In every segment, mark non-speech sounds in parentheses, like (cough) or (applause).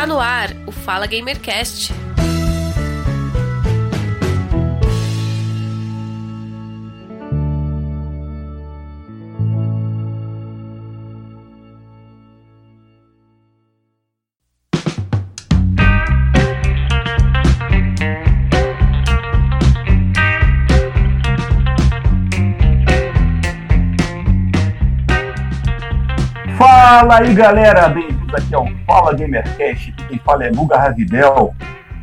Está no ar o Fala Gamercast. Fala aí galera, bem-vindos aqui ao Fala Gamercast, quem fala é Guga Ravidel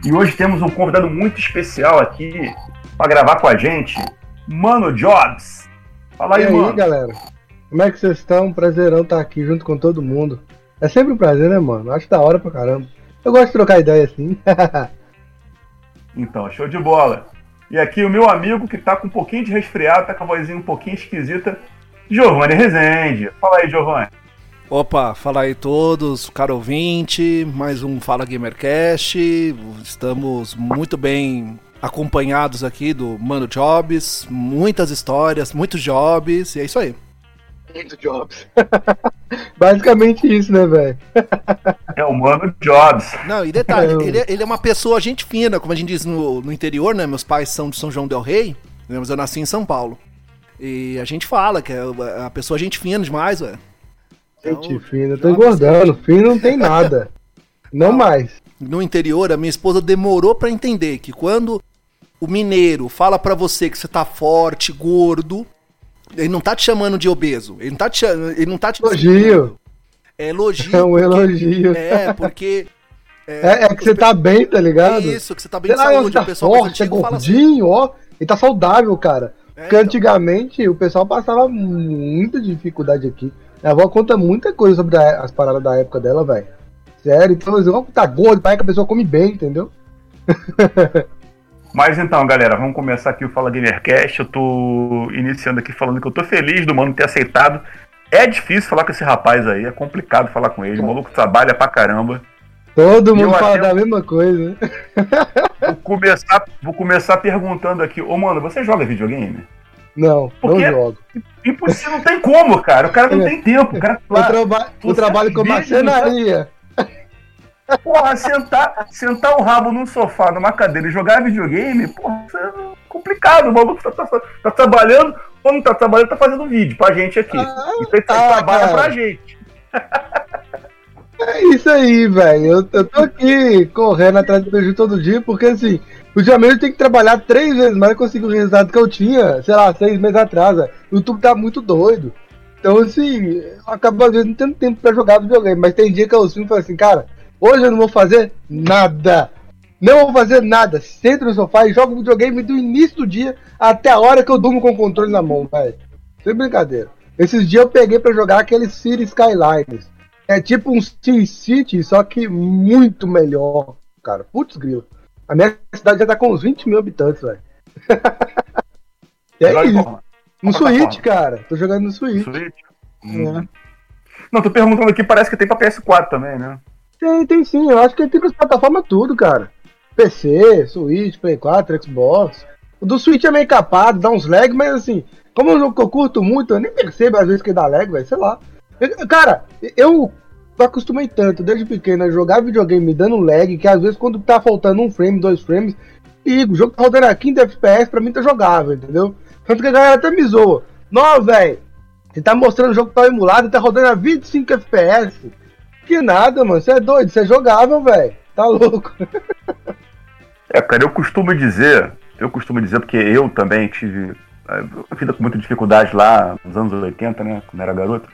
e hoje temos um convidado muito especial aqui para gravar com a gente, Mano Jobs. Fala aí, e aí, mano. galera? Como é que vocês estão? Prazerão estar aqui junto com todo mundo. É sempre um prazer, né, mano? Acho da hora pra caramba. Eu gosto de trocar ideia assim. (laughs) Então, show de bola. E aqui o meu amigo que tá com um pouquinho de resfriado, tá com a vozinha um pouquinho esquisita, Giovanni Rezende. Fala aí, Giovanni. Opa, fala aí todos, caro ouvinte, mais um Fala Gamercast. Estamos muito bem acompanhados aqui do Mano Jobs, muitas histórias, muitos jobs, e é isso aí. Muito jobs. (laughs) Basicamente isso, né, velho? É o Mano Jobs. Não, e detalhe, (laughs) Eu- ele, é- ele é uma pessoa gente fina, como a gente diz no, no interior, né? Meus pais são de São João del Rei, né, mas eu nasci em São Paulo. E a gente fala que é a pessoa gente fina demais, velho. Gente Então, fina, eu tô joga engordando. Fino não tem (laughs) nada. Não mais. no interior, a minha esposa demorou pra entender que quando o mineiro fala pra você que você tá forte, gordo, ele não tá te chamando de obeso. Ele não tá te chamando, ele não tá te Elogio. É elogio. É um porque- elogio. É, porque (laughs) É, é que você tá bem, tá é ligado? isso, que você tá bem Sei de lá, saúde. tá o pessoal forte, é fala assim. gordinho, ó. E tá saudável, cara. É, Porque então. antigamente o pessoal passava muita dificuldade aqui. Minha avó conta muita coisa sobre a- as paradas da época dela, velho. Sério, então, assim, ó, tá gordo, parece que a pessoa come bem, entendeu? (laughs) Mas então, galera, vamos começar aqui o Fala Gamercast. Eu tô iniciando aqui falando que eu tô feliz do mano ter aceitado. É difícil falar com esse rapaz aí, é complicado falar com ele. O maluco trabalha pra caramba. Todo mundo fala até- da mesma coisa. Vou começar, vou começar perguntando aqui, ô mano, você joga videogame? Não, Por não jogo. Impossível, não tem como, cara. O cara não É. tem tempo. O cara lá, traba você trabalho com marcenaria. (laughs) porra, sentar, sentar o rabo num sofá, numa cadeira e jogar videogame, porra, isso é complicado. O maluco tá, tá- tá trabalhando, ou não tá trabalhando, tá fazendo vídeo pra gente aqui. Ah, Então ele ah, trabalha cara. pra gente. É isso aí, velho. Eu, eu tô aqui correndo atrás do prejuízo todo dia, porque assim, ultimamente eu tenho que trabalhar três vezes mais pra conseguir o resultado que eu tinha, sei lá, seis meses atrás. velho. O YouTube tá muito doido. Então, assim, eu acabo às vezes não tendo tempo pra jogar videogame, mas tem dia que eu sinto e assim, cara, hoje eu não vou fazer nada. Não vou fazer nada. Sento no sofá e jogo videogame do início do dia até a hora que eu durmo com o controle na mão, velho. Sem brincadeira. Esses dias eu peguei pra jogar aquele City Skylines. É tipo um Sim City, só que muito melhor, cara. Putz, grilo. A minha cidade já tá com uns 20 mil habitantes, velho. (laughs) É isso. No qual Switch, cara. Tô jogando no Switch. Switch? Hum. Não, tô perguntando aqui, parece que tem pra PS4 também, né? Tem, tem sim. Eu acho que tem pras plataformas tudo, cara. PC, Switch, Play 4, Xbox. O do Switch é meio capado, dá uns lag, mas assim, como é um jogo que eu curto muito, eu nem percebo às vezes que dá lag, velho, sei lá. Eu- cara, eu acostumei tanto desde pequeno a jogar videogame me dando lag, que às vezes quando tá faltando um frame, dois frames, e o jogo tá rodando a 15 FPS, pra mim tá jogável, entendeu? Tanto que a galera até me zoa. Não, velho, você tá mostrando o jogo que tá emulado e tá rodando a 25 FPS. Que nada, mano. Você é doido, você é jogável, velho. Tá louco. (laughs) É, cara, eu costumo dizer, eu costumo dizer, porque eu também tive eh, uma vida com muita dificuldade lá nos anos 80, né, quando era garoto.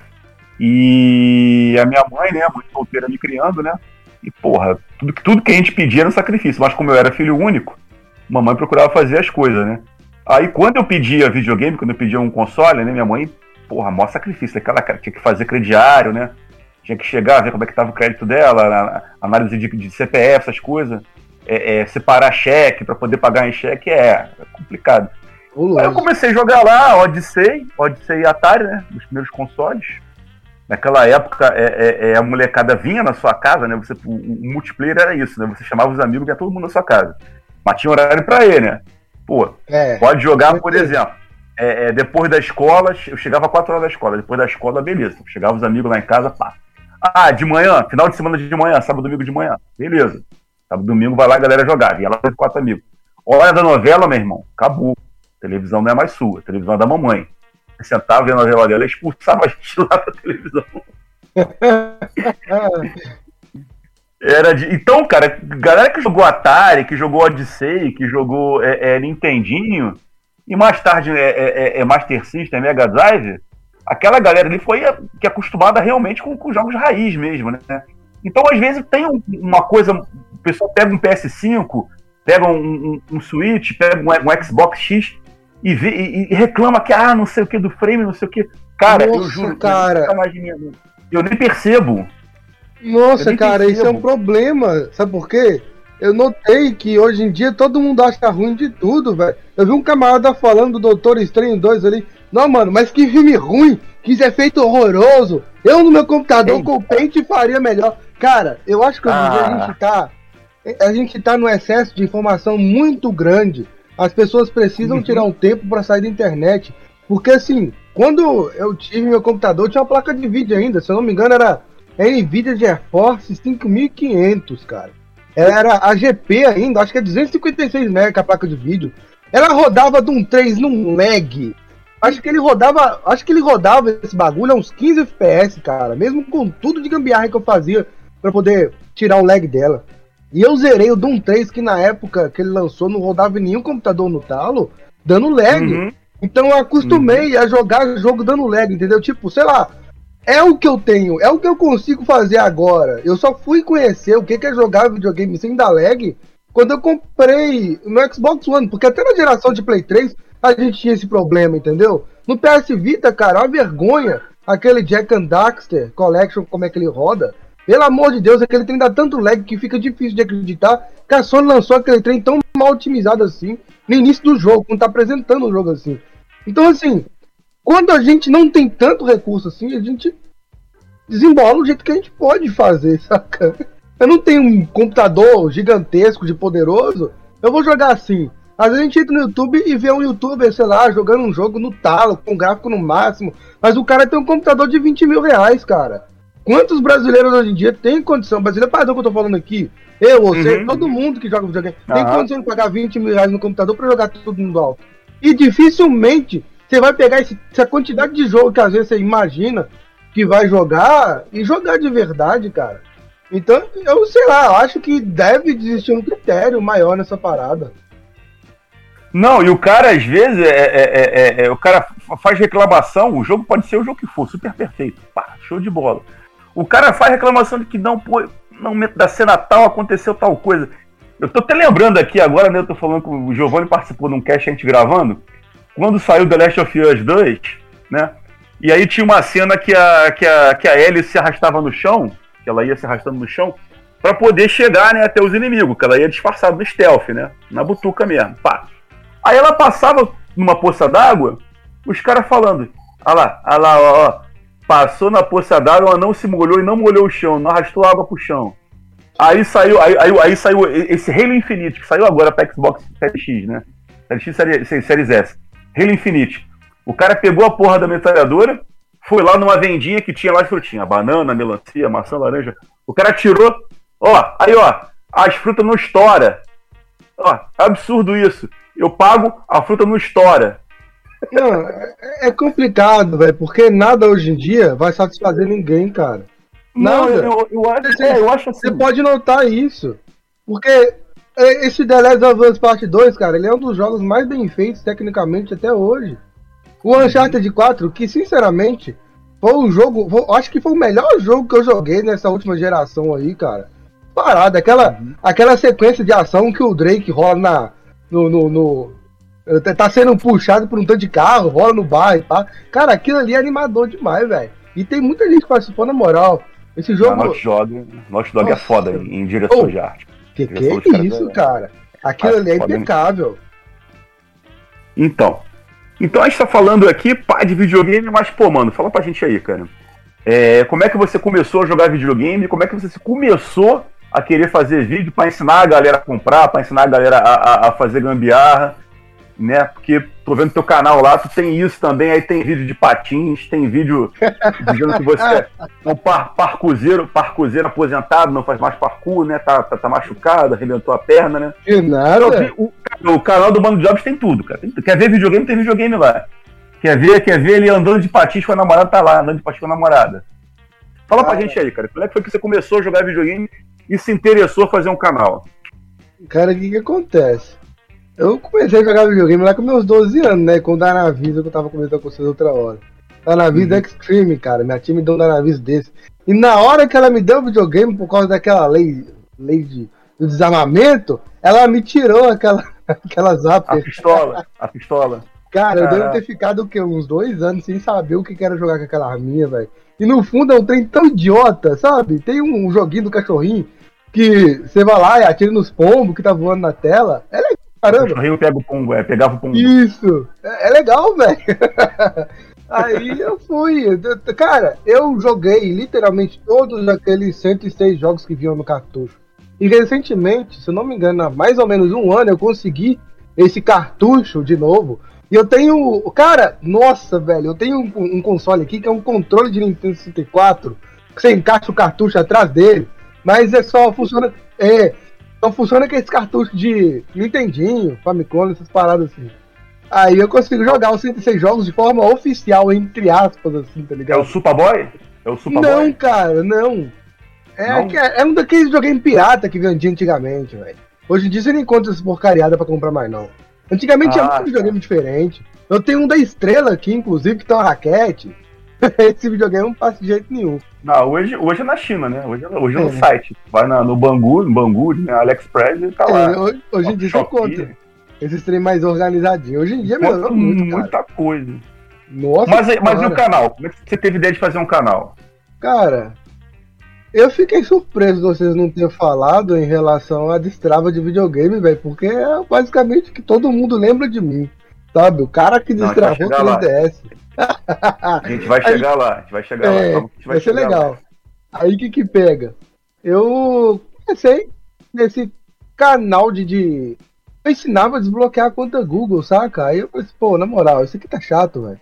E a minha mãe, né, mãe solteira me criando, né, e porra, tudo, que- tudo que a gente pedia era um sacrifício, mas como eu era filho único, mamãe procurava fazer as coisas, né. Aí quando eu pedia videogame, quando eu pedia um console, né, minha mãe, porra, maior sacrifício, aquela cara, tinha que fazer crediário, né, tinha que chegar, ver como é que tava o crédito dela, análise de, de CPF, essas coisas é, é, separar cheque para poder pagar em cheque é, é complicado. Aí eu comecei a jogar lá, Odyssey, Odyssey e Atari, né? Os primeiros consoles. Naquela época, é, é- é, a molecada vinha na sua casa, né? Você, o, o multiplayer era isso, né? Você chamava os amigos e ia todo mundo na sua casa. Mas tinha horário pra ir, né? Pô, É. pode jogar, por exemplo, é, é, depois da escola, eu chegava 4 horas da escola, depois da escola, beleza. Chegava os amigos lá em casa, pá. Ah, de manhã, final de semana de manhã, sábado, domingo de manhã. Beleza. Sábado, domingo vai lá a galera jogar. E ela teve quatro amigos. Hora da novela, meu irmão, acabou. Televisão não é mais sua, a televisão é da mamãe. Sentava vendo a novela dela expulsava a gente lá da televisão. (laughs) Era de... Então, cara, galera que jogou Atari, que jogou Odyssey, que jogou é, é, Nintendinho, e mais tarde é, é, é, é Master System, Mega Drive, aquela galera ali foi que é acostumada realmente com, com jogos raiz mesmo, né? Então, às vezes, tem um, uma coisa, o pessoal pega um PS5, pega um, um, um Switch, pega um, um Xbox X e, vê, e, e, reclama que, ah, não sei o que do frame, não sei o que. Cara, Nossa, eu juro, cara. Eu, eu nem percebo. Nossa, cara, isso é um problema. Sabe por quê? Eu notei que hoje em dia todo mundo acha ruim de tudo, velho. Eu vi um camarada falando do Doutor Estranho 2 ali. Não, mano, mas que filme ruim, que efeito horroroso. Eu no meu computador Eita. com o pente faria melhor. Cara, eu acho que hoje em dia a ah. gente tá. A gente tá num excesso de informação muito grande. As pessoas precisam uhum. tirar um tempo para sair da internet. Porque assim, quando eu tive meu computador, tinha uma placa de vídeo ainda. Se eu não me engano, era Nvidia GeForce 5500, cara. Ela era a GP ainda, acho que é 256 MB a placa de vídeo. Ela rodava de um 3 num lag. Acho que ele rodava, acho que ele rodava esse bagulho a uns 15 FPS, cara, mesmo com tudo de gambiarra que eu fazia para poder tirar o lag dela. E eu zerei o Doom 3 que na época que ele lançou não rodava nenhum computador no talo, dando lag. Uhum. Então eu acostumei uhum. a jogar jogo dando lag, entendeu? Tipo, sei lá, é o que eu tenho, é o que eu consigo fazer agora. Eu só fui conhecer o que é jogar videogame sem dar lag quando eu comprei no Xbox One, porque até na geração de Play 3 a gente tinha esse problema, entendeu? No PS Vita, cara, é uma vergonha aquele Jack and Daxter Collection, como é que ele roda. Pelo amor de Deus, aquele trem dá tanto lag que fica difícil de acreditar que a Sony lançou aquele trem tão mal otimizado assim no início do jogo, quando tá apresentando o jogo assim. Então, assim, quando a gente não tem tanto recurso assim, a gente desembola o jeito que a gente pode fazer, (laughs) saca? Eu não tenho um computador gigantesco de poderoso, eu vou jogar assim. Às vezes a gente entra no YouTube e vê um youtuber, sei lá, jogando um jogo no talo, com gráfico no máximo, mas o cara tem um computador de 20 mil reais, cara. Quantos brasileiros hoje em dia tem condição? Brasileiro, padrão que eu tô falando aqui, eu, você, uhum. todo mundo que joga videogame, uhum. tem condição de pagar 20 mil reais no computador pra jogar tudo no alto. E dificilmente você vai pegar esse, essa quantidade de jogo que às vezes você imagina que vai jogar e jogar de verdade, cara. Então, eu sei lá, eu acho que deve existir um critério maior nessa parada. Não, e o cara, às vezes, é, é, é, é, o cara faz reclamação, o jogo pode ser o jogo que for, super perfeito. Pá, show de bola. O cara faz reclamação de que não, pô, no momento da cena tal aconteceu tal coisa. Eu tô até lembrando aqui agora, né? Eu tô falando que o Giovanni participou de um cast a gente gravando quando saiu The Last of Us 2, né? E aí tinha uma cena que a, que a, que a Ellie se arrastava no chão, que ela ia se arrastando no chão, para poder chegar né, até os inimigos, que ela ia disfarçada no stealth, né? Na butuca mesmo, pá. Aí ela passava numa poça d'água, os caras falando, ah lá, ah lá, ó, ó, passou na poça d'água, ela não se molhou e não molhou o chão, não arrastou água pro chão. Aí saiu, aí, aí, aí saiu esse Halo Infinite, que saiu agora pra Xbox Series X, né? Series X, Series, Series S. Halo Infinite. O cara pegou a porra da metralhadora, foi lá numa vendinha que tinha lá de frutinha, banana, melancia, maçã, laranja. O cara tirou, ó, aí ó, as frutas não estoura. Ó, é absurdo isso. Eu pago, a fruta não estoura. Não, é complicado, velho, porque nada hoje em dia vai satisfazer ninguém, cara. Não, eu, eu, acho, você, é, eu acho assim. Você pode notar isso. Porque é, esse The Last of Us Part 2, cara, ele é um dos jogos mais bem feitos tecnicamente até hoje. O Uncharted 4, que sinceramente foi um jogo, foi, acho que foi o melhor jogo que eu joguei nessa última geração aí, cara. Parada, aquela, uhum. aquela sequência de ação que o Drake rola na, no, no, no, tá sendo puxado por um tanto de carro, rola no bar e pá. Cara, aquilo ali é animador demais, velho. E tem muita gente que participou na moral. Esse jogo. Naughty Dog, Naughty Dog é foda em, em direção oh, de arte. Que que é isso, cara? Aquilo ali é impecável. Então. Então a gente tá falando aqui, pá, de videogame, mas, pô, mano, fala pra gente aí, cara. É, como é que você começou a jogar videogame? Como é que você começou a querer fazer vídeo para ensinar a galera a comprar, para ensinar a galera a, a, a, fazer gambiarra? Né? Porque tô vendo teu canal lá, tu tem isso também, aí tem vídeo de patins, tem vídeo dizendo que você é um par, parcuzeiro, parcuzeiro aposentado, não faz mais parkour, né? Tá, tá, tá machucado, arrebentou a perna, né? Que nada. O, o, canal do Mano Jobs tem tudo, cara. Tem, quer ver videogame, tem videogame lá. Quer ver, quer ver ele andando de patins com a namorada, tá lá, andando de patins com a namorada. Fala pra gente aí, cara. Como é que foi que você começou a jogar videogame e se interessou a fazer um canal? Cara, o que que acontece? Eu comecei a jogar videogame lá com meus 12 anos, né? Com o Danavis, que eu tava comentando com vocês outra hora. Danavis uhum. Extreme, cara. Minha time deu um Danavis desse. E na hora que ela me deu o videogame, por causa daquela lei, lei de, do desarmamento, ela me tirou aquela, (laughs) aquela zap. A pistola, a pistola. Cara, eu devo ter ficado o quê? Uns dois anos sem saber o que era jogar com aquela arminha, velho. E no fundo é um trem tão idiota, sabe? Tem um joguinho do cachorrinho que você vai lá e atira nos pombos que tá voando na tela. É legal Caramba. O cachorrinho pega o pombo, é, pegava o pombo. Isso! É, é legal, velho. (laughs) Aí eu fui. Cara, eu joguei literalmente todos aqueles 106 jogos que vinham no cartucho. E recentemente, se eu não me engano, há mais ou menos um ano, eu consegui esse cartucho de novo. E eu tenho. Cara, nossa, velho, eu tenho um, um console aqui que é um controle de Nintendo 64. Que você encaixa o cartucho atrás dele. Mas é só. Funciona. É, só funciona com esse cartucho de Nintendinho, Famicom, essas paradas assim. Aí eu consigo jogar os 106 jogos de forma oficial, entre aspas, assim, tá ligado? É o Superboy? É o Superboy? Não, cara, não. É, não? é, é um daqueles joguinhos pirata que vendia antigamente, velho. Hoje em dia você não encontra essa porcariada pra comprar mais, não. Antigamente ah, tinha muito videogame diferente. Eu tenho um da estrela aqui, inclusive, que tem uma raquete. (laughs) Esse videogame não passa de jeito nenhum. Não, hoje, hoje é na China, né? Hoje, hoje é no é. site. Vai na, no Bangu, no Bangu, né? AliExpress e tá lá. É, hoje, hoje em dia você conta. Esses trem mais organizadinho. Hoje em dia melhorou muito, Muita cara. coisa. Nossa, mas, mas e o canal? Como é que você teve ideia de fazer um canal? Cara, eu fiquei surpreso de vocês não terem falado em relação à destrava de videogame, velho, porque é basicamente que todo mundo lembra de mim, sabe? O cara que destravou o 3DS. A gente vai chegar Aí, lá, a gente vai chegar é, lá. Vai, vai ser legal. Lá. Aí o que que pega? Eu comecei nesse canal de, de. Eu ensinava a desbloquear a conta Google, saca? Aí eu falei assim, pô, na moral, isso aqui tá chato, velho.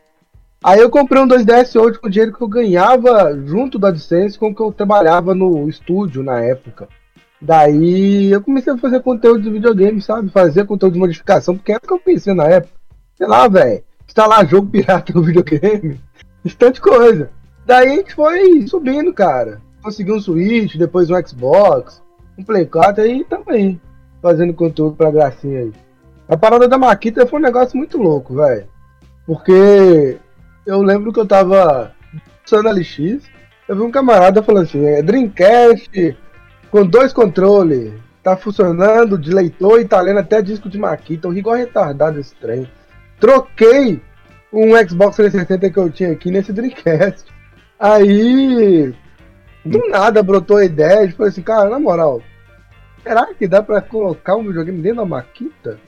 Aí eu comprei um 2DS hoje com o dinheiro que eu ganhava junto da AdSense com que eu trabalhava no estúdio na época. Daí eu comecei a fazer conteúdo de videogame, sabe? Fazer conteúdo de modificação, porque era o que eu pensei na época. Sei lá, velho instalar jogo pirata no videogame, bastante coisa. Daí a gente foi subindo, cara. Consegui um Switch, depois um Xbox, um Play 4 aí também, fazendo conteúdo pra gracinha aí. A parada da Maquita foi um negócio muito louco, velho. Porque eu lembro que eu tava usando a LX, eu vi um camarada falando assim, é Dreamcast com dois controles, tá funcionando de leitor e tá lendo até disco de Maquita, eu ri igual retardado esse trem troquei um Xbox 360 que eu tinha aqui nesse Dreamcast. Aí, do nada brotou a ideia de falei assim, cara, na moral, será que dá pra colocar um videogame dentro da Maquita?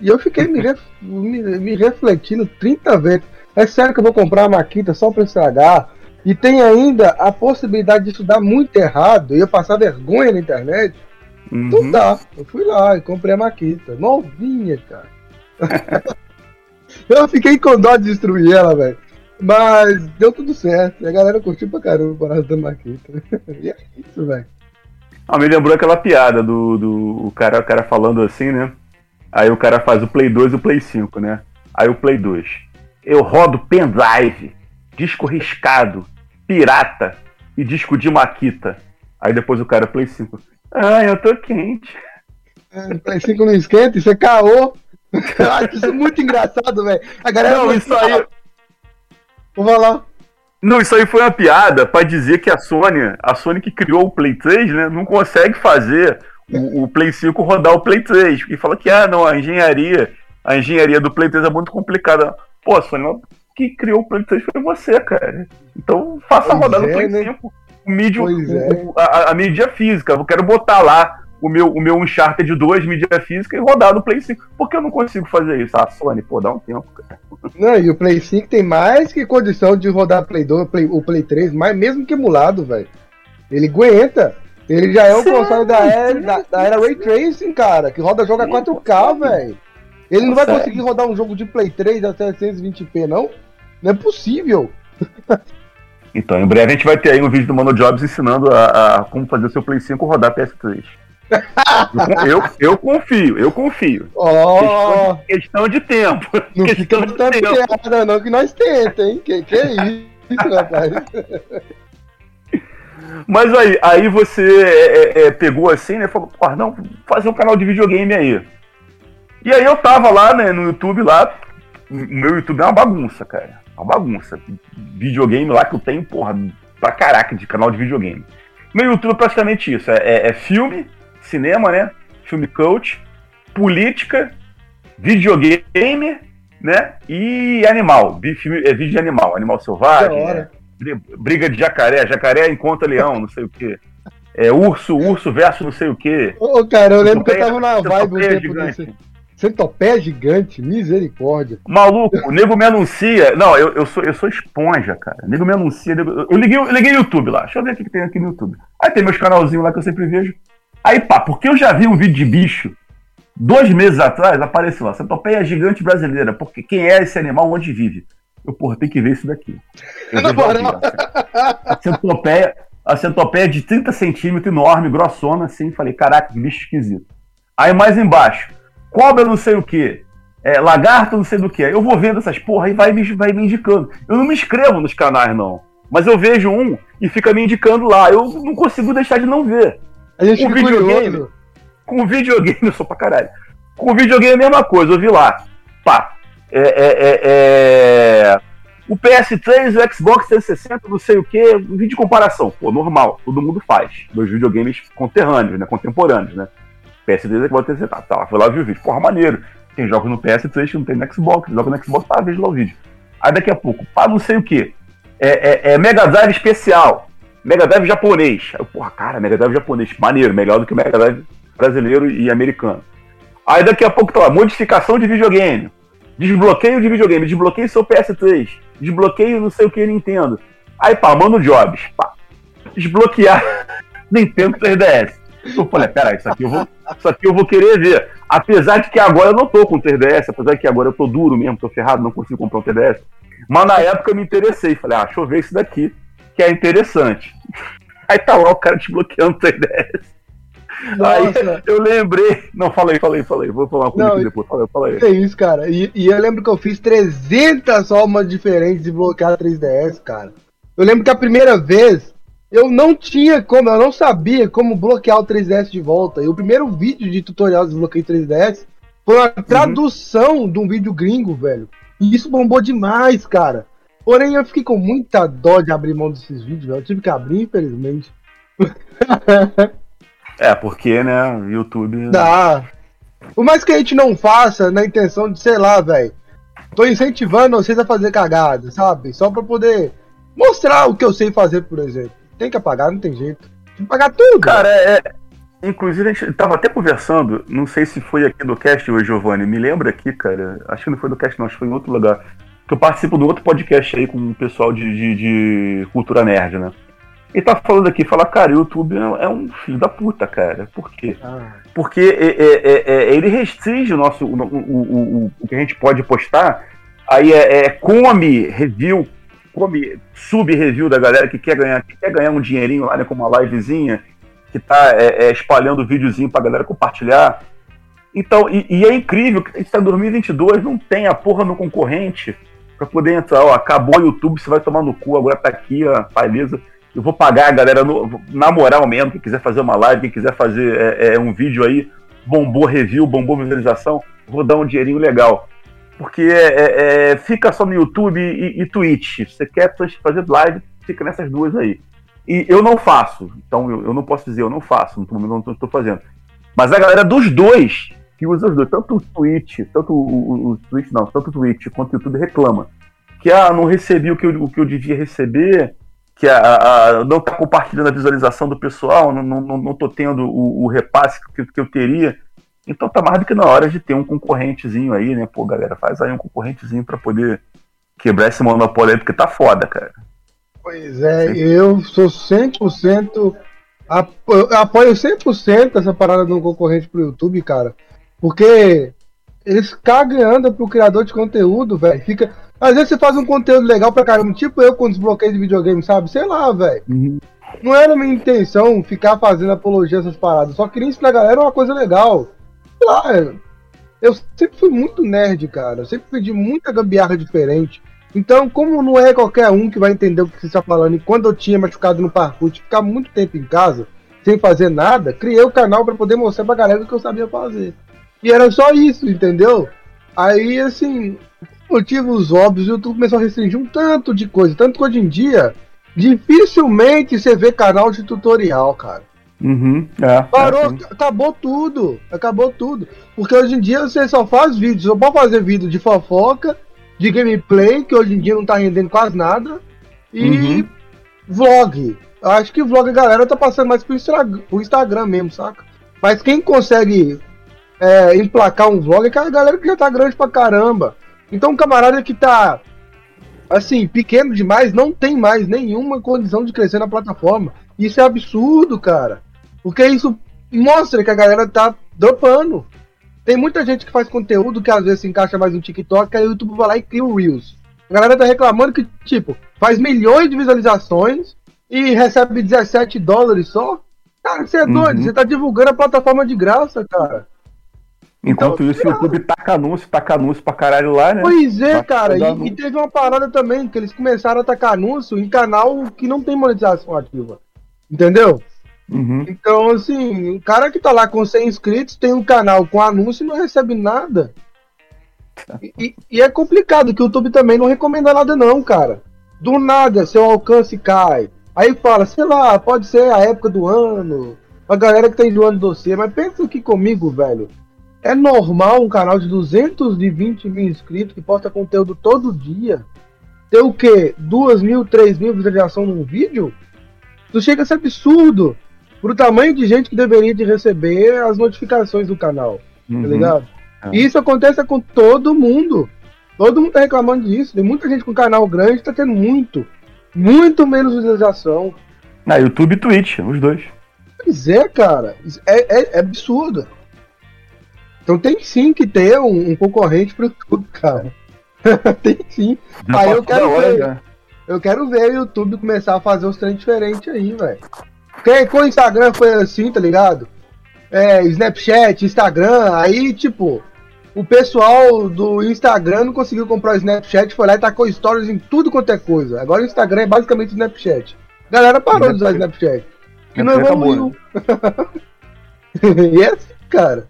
E eu fiquei me, ref, me, me, refletindo 30 vezes. É sério que eu vou comprar a Maquita só pra estragar? E tem ainda a possibilidade de estudar muito errado e eu passar vergonha na internet? Uhum. Não dá. Eu fui lá e comprei a Maquita. Novinha, cara. (laughs) Eu fiquei com dó de destruir ela, velho. Mas deu tudo certo. E a galera curtiu pra caramba o Parada da Maquita. (laughs) E é isso, velho. Ah, me lembrou aquela piada do, do o cara, o cara falando assim, né? Aí o cara faz o Play 2 e o Play 5, né? Aí o Play 2. Eu rodo pendrive, disco riscado, pirata e disco de maquita. Aí depois o cara, Play 5. Ah, eu tô quente. É, Play 5 não esquenta, isso é caô. (laughs) Eu acho isso muito engraçado, velho. A galera não, isso aí. Vou falar. Não, isso aí foi uma piada para dizer que a Sony, a Sony que criou o Play 3, né, não consegue fazer o, o Play 5 rodar o Play 3. E fala que, ah, não, a engenharia, a engenharia do Play 3 é muito complicada. Pô, a Sony que criou o Play 3 foi você, cara. Então faça pois rodar é, no Play né? 5 o mídia, é. a, a mídia física. Eu quero botar lá o meu, o meu Uncharted 2, mídia física, e rodar no Play 5. Por que eu não consigo fazer isso? Ah, Sony, pô, dá um tempo, cara. Não, e o Play 5 tem mais que condição de rodar Play 2, Play, o Play 3, mais mesmo que emulado, velho. Ele aguenta. Ele já é o console da era, da, da, era Ray Tracing, cara, que roda joga 4K, velho. Ele não vai conseguir rodar um jogo de Play 3 a 720p, não? Não é possível. Então, em breve a gente vai ter aí um vídeo do Mano Jobs ensinando a, a como fazer o seu Play 5 rodar PS3. Eu, eu, confio, eu confio. Ó, Questão, de, questão de tempo. não fica questão de botando tempo. piada não, que nós tenta, hein? Que, que é isso, rapaz? Mas aí, aí você é, é, é, pegou assim, né? Falou, não, fazer um canal de videogame aí. E aí eu tava lá, né, no YouTube lá. O meu YouTube é uma bagunça, cara. Uma bagunça. Videogame lá que eu tenho, porra, pra caraca de canal de videogame. Meu YouTube é praticamente isso. É, é- é filme, cinema, né? Filme coach, política, videogame, né? E animal. Filme- É vídeo de animal, animal selvagem. Né? Bri- Briga de jacaré, jacaré encontra leão, não sei o quê. É urso, urso versus não sei o quê. Ô, cara, eu lembro que eu Centopeia- tava na vibe um centopeia tempo gigante. desse. Centopeia gigante, misericórdia. Maluco, o nego me anuncia. Não, eu, eu, sou, eu sou esponja, cara. O nego me anuncia. nego- Eu liguei, eu liguei o YouTube lá. Deixa eu ver o que tem aqui no YouTube. Aí tem meus canalzinhos lá que eu sempre vejo. Aí, pá, porque eu já vi um vídeo de bicho. Dois meses atrás apareceu lá, centopeia gigante brasileira. Porque quem é esse animal, onde vive? Eu, porra, tem que ver isso daqui. Eu lá, moral. A centopeia, a centopeia de 30 centímetros, enorme, grossona, assim. Falei, caraca, que bicho esquisito. Aí mais embaixo, cobra não sei o que, é, lagarto não sei do que. Eu vou vendo essas porra e vai me, vai me indicando. Eu não me inscrevo nos canais, não. Mas eu vejo um e fica me indicando lá. Eu não consigo deixar de não ver. A gente fica videogame. curioso. Com videogame, eu sou pra caralho. Com videogame é a mesma coisa, eu vi lá. Pá. É, é, é, é, O PS3, o Xbox 360, não sei o que, vídeo de comparação. Pô, normal, todo mundo faz. Dois videogames conterrâneos, né? Contemporâneos, né? PS3 e Xbox 360. Tá, lá, foi lá ver o vídeo. Porra, maneiro. Tem jogo no PS3 que não tem no Xbox, joga no Xbox, tá, vejo lá o vídeo. Aí daqui a pouco, pá, não sei o que. É, é, é Mega Drive especial. Mega Drive japonês. Aí, porra, cara, Mega Drive japonês. Maneiro, melhor do que o Mega Drive brasileiro e americano. Aí daqui a pouco tá lá, modificação de videogame. Desbloqueio de videogame, desbloqueio seu PS3, desbloqueio não sei o que Nintendo. Aí pá, mano Jobs, pá, desbloquear (laughs) Nintendo 3DS. Eu falei, peraí, isso aqui eu vou, isso aqui eu vou querer ver. Apesar de que agora eu não tô com 3DS, apesar de que agora eu tô duro mesmo, tô ferrado, não consigo comprar um 3DS. Mas na época eu me interessei, falei, ah, deixa eu ver isso daqui, que é interessante. (laughs) Aí tá lá o cara desbloqueando o 3DS. Aí Nossa, eu lembrei. Não, falei, falei, falei. Vou falar Não, aqui depois. Falei, falei. é isso, cara. E, e eu lembro que eu fiz 300 formas diferentes de bloquear 3DS, cara. Eu lembro que a primeira vez eu não tinha como, eu não sabia como bloquear o 3DS de volta. E o primeiro vídeo de tutorial de desbloqueio 3DS foi uma tradução de um vídeo gringo, velho. E isso bombou demais, cara. Porém, eu fiquei com muita dó de abrir mão desses vídeos, velho. Eu tive que abrir, infelizmente. (laughs) É, porque, né, YouTube. Dá. Por mais que a gente não faça na intenção de, sei lá, velho. Tô incentivando vocês a fazer cagada, sabe? Só pra poder mostrar o que eu sei fazer, por exemplo. Tem que apagar, não tem jeito. Tem que pagar tudo. Cara, é. é- Inclusive, a gente tava até conversando, não sei se foi aqui do cast hoje, Giovanni, me lembra aqui, cara, acho que não foi do cast não, acho que foi em outro lugar, que eu participo de outro podcast aí com o pessoal de, de, de cultura nerd, né? E tá falando aqui, fala, cara, o YouTube é é um filho da puta, cara, por quê? Ah, porque é, é, é, é, ele restringe o nosso o, o, o, o- que a gente pode postar. Aí é, é come review, come sub-review da galera que quer ganhar, que quer ganhar um dinheirinho lá, né, com uma livezinha, que tá espalhando videozinho pra galera compartilhar. Então, e, e é incrível que a gente tá em 2022, não tem a porra no concorrente pra poder entrar, ó, acabou o YouTube, você vai tomar no cu, agora tá aqui, ó, beleza. Eu vou pagar a galera no- na moral mesmo, quem quiser fazer uma live, quem quiser fazer é, é, um vídeo aí, bombou review, bombou visualização, vou dar um dinheirinho legal. Porque é, é, é, fica só no YouTube e, e Twitch. Você quer fazer live, fica nessas duas aí. E eu não faço, então eu, eu não posso dizer, eu não faço, no momento não estou fazendo. Mas a galera dos dois, que usa os dois, tanto o Twitch, tanto o, o, Twitch não, tanto o Twitch quanto o YouTube reclama. Que ah, não recebi o que eu, o que eu devia receber, que a, a- não tá compartilhando a visualização do pessoal, não, não, não, tô tendo o, o repasse que, que eu teria. Então tá mais do que na hora de ter um concorrentezinho aí, né? Pô, galera, faz aí um concorrentezinho pra poder quebrar esse monopólio aí, porque tá foda, cara. Pois é, eu sou 100%. apo- Eu apoio 100% essa parada do concorrente pro YouTube, cara. Porque eles cagam e andam pro criador de conteúdo, velho. Fica. Às vezes você faz um conteúdo legal pra caramba, tipo eu com desbloqueio de videogame, sabe? Sei lá, velho. Uhum. Não era minha intenção ficar fazendo apologia a essas paradas. Só queria ensinar a galera uma coisa legal. Sei lá, eu sempre fui muito nerd, cara. Eu sempre pedi muita gambiarra diferente. Então, como não é qualquer um que vai entender o que você está falando, e quando eu tinha machucado no parkour, de ficar muito tempo em casa, sem fazer nada, criei o canal para poder mostrar pra galera o que eu sabia fazer. E era só isso, entendeu? Aí, assim, motivos óbvios, o YouTube começou a restringir um tanto de coisa. Tanto que hoje em dia, dificilmente você vê canal de tutorial, cara. Uhum. É, Parou, é assim. acabou tudo. Acabou tudo. Porque hoje em dia você só faz vídeos. Só pode fazer vídeo de fofoca, de gameplay, que hoje em dia não tá rendendo quase nada. E Uhum. vlog. Acho que vlog a galera tá passando mais pro Instagram, pro Instagram mesmo, saca? Mas quem consegue é, emplacar um vlog é aquela galera que já tá grande pra caramba. Então um camarada que tá assim, pequeno demais, não tem mais nenhuma condição de crescer na plataforma. Isso é absurdo, cara. Porque isso mostra que a galera tá dropando. Tem muita gente que faz conteúdo que às vezes se encaixa mais no TikTok, aí o YouTube vai lá e cria o Reels. A galera tá reclamando que, tipo, faz milhões de visualizações e recebe 17 dólares só. Cara, você é Uhum. doido, você tá divulgando a plataforma de graça, cara. Enquanto Então, isso, o YouTube taca anúncio, taca anúncio pra caralho lá, né? Pois é, cara, e, e teve uma parada também, que eles começaram a atacar anúncio em canal que não tem monetização ativa. Entendeu? Uhum. Então, assim, o cara que tá lá com 100 inscritos tem um canal com anúncio e não recebe nada. E, e- é complicado, que o YouTube também não recomenda nada, não, cara. Do nada, seu alcance cai. Aí fala, sei lá, pode ser a época do ano, a galera que tá enjoando do você, mas pensa aqui comigo, velho. É normal um canal de 220 mil inscritos que posta conteúdo todo dia ter o quê? 2 mil, 3 mil visualizações num vídeo? Isso chega a ser absurdo pro tamanho de gente que deveria de receber as notificações do canal, Uhum. tá ligado? É. E isso acontece com todo mundo. Todo mundo tá reclamando disso. Tem muita gente com canal grande tá tendo muito, muito menos visualização. Ah, YouTube e Twitch, os dois. Pois é, cara. É, é- é absurdo. Então tem sim que ter um, um concorrente pro YouTube, cara. (laughs) tem sim. Já Ah, eu quero hora, ver. Eu quero ver o YouTube começar a fazer uns trem diferentes aí, velho. Porque com o Instagram foi assim, tá ligado? É, Snapchat, Instagram, aí, tipo, o pessoal do Instagram não conseguiu comprar o Snapchat, foi lá e tacou stories em tudo quanto é coisa. Agora o Instagram é basicamente Snapchat. A galera parou de usar Snapchat. Que não evoluiu. (laughs) e é assim, cara.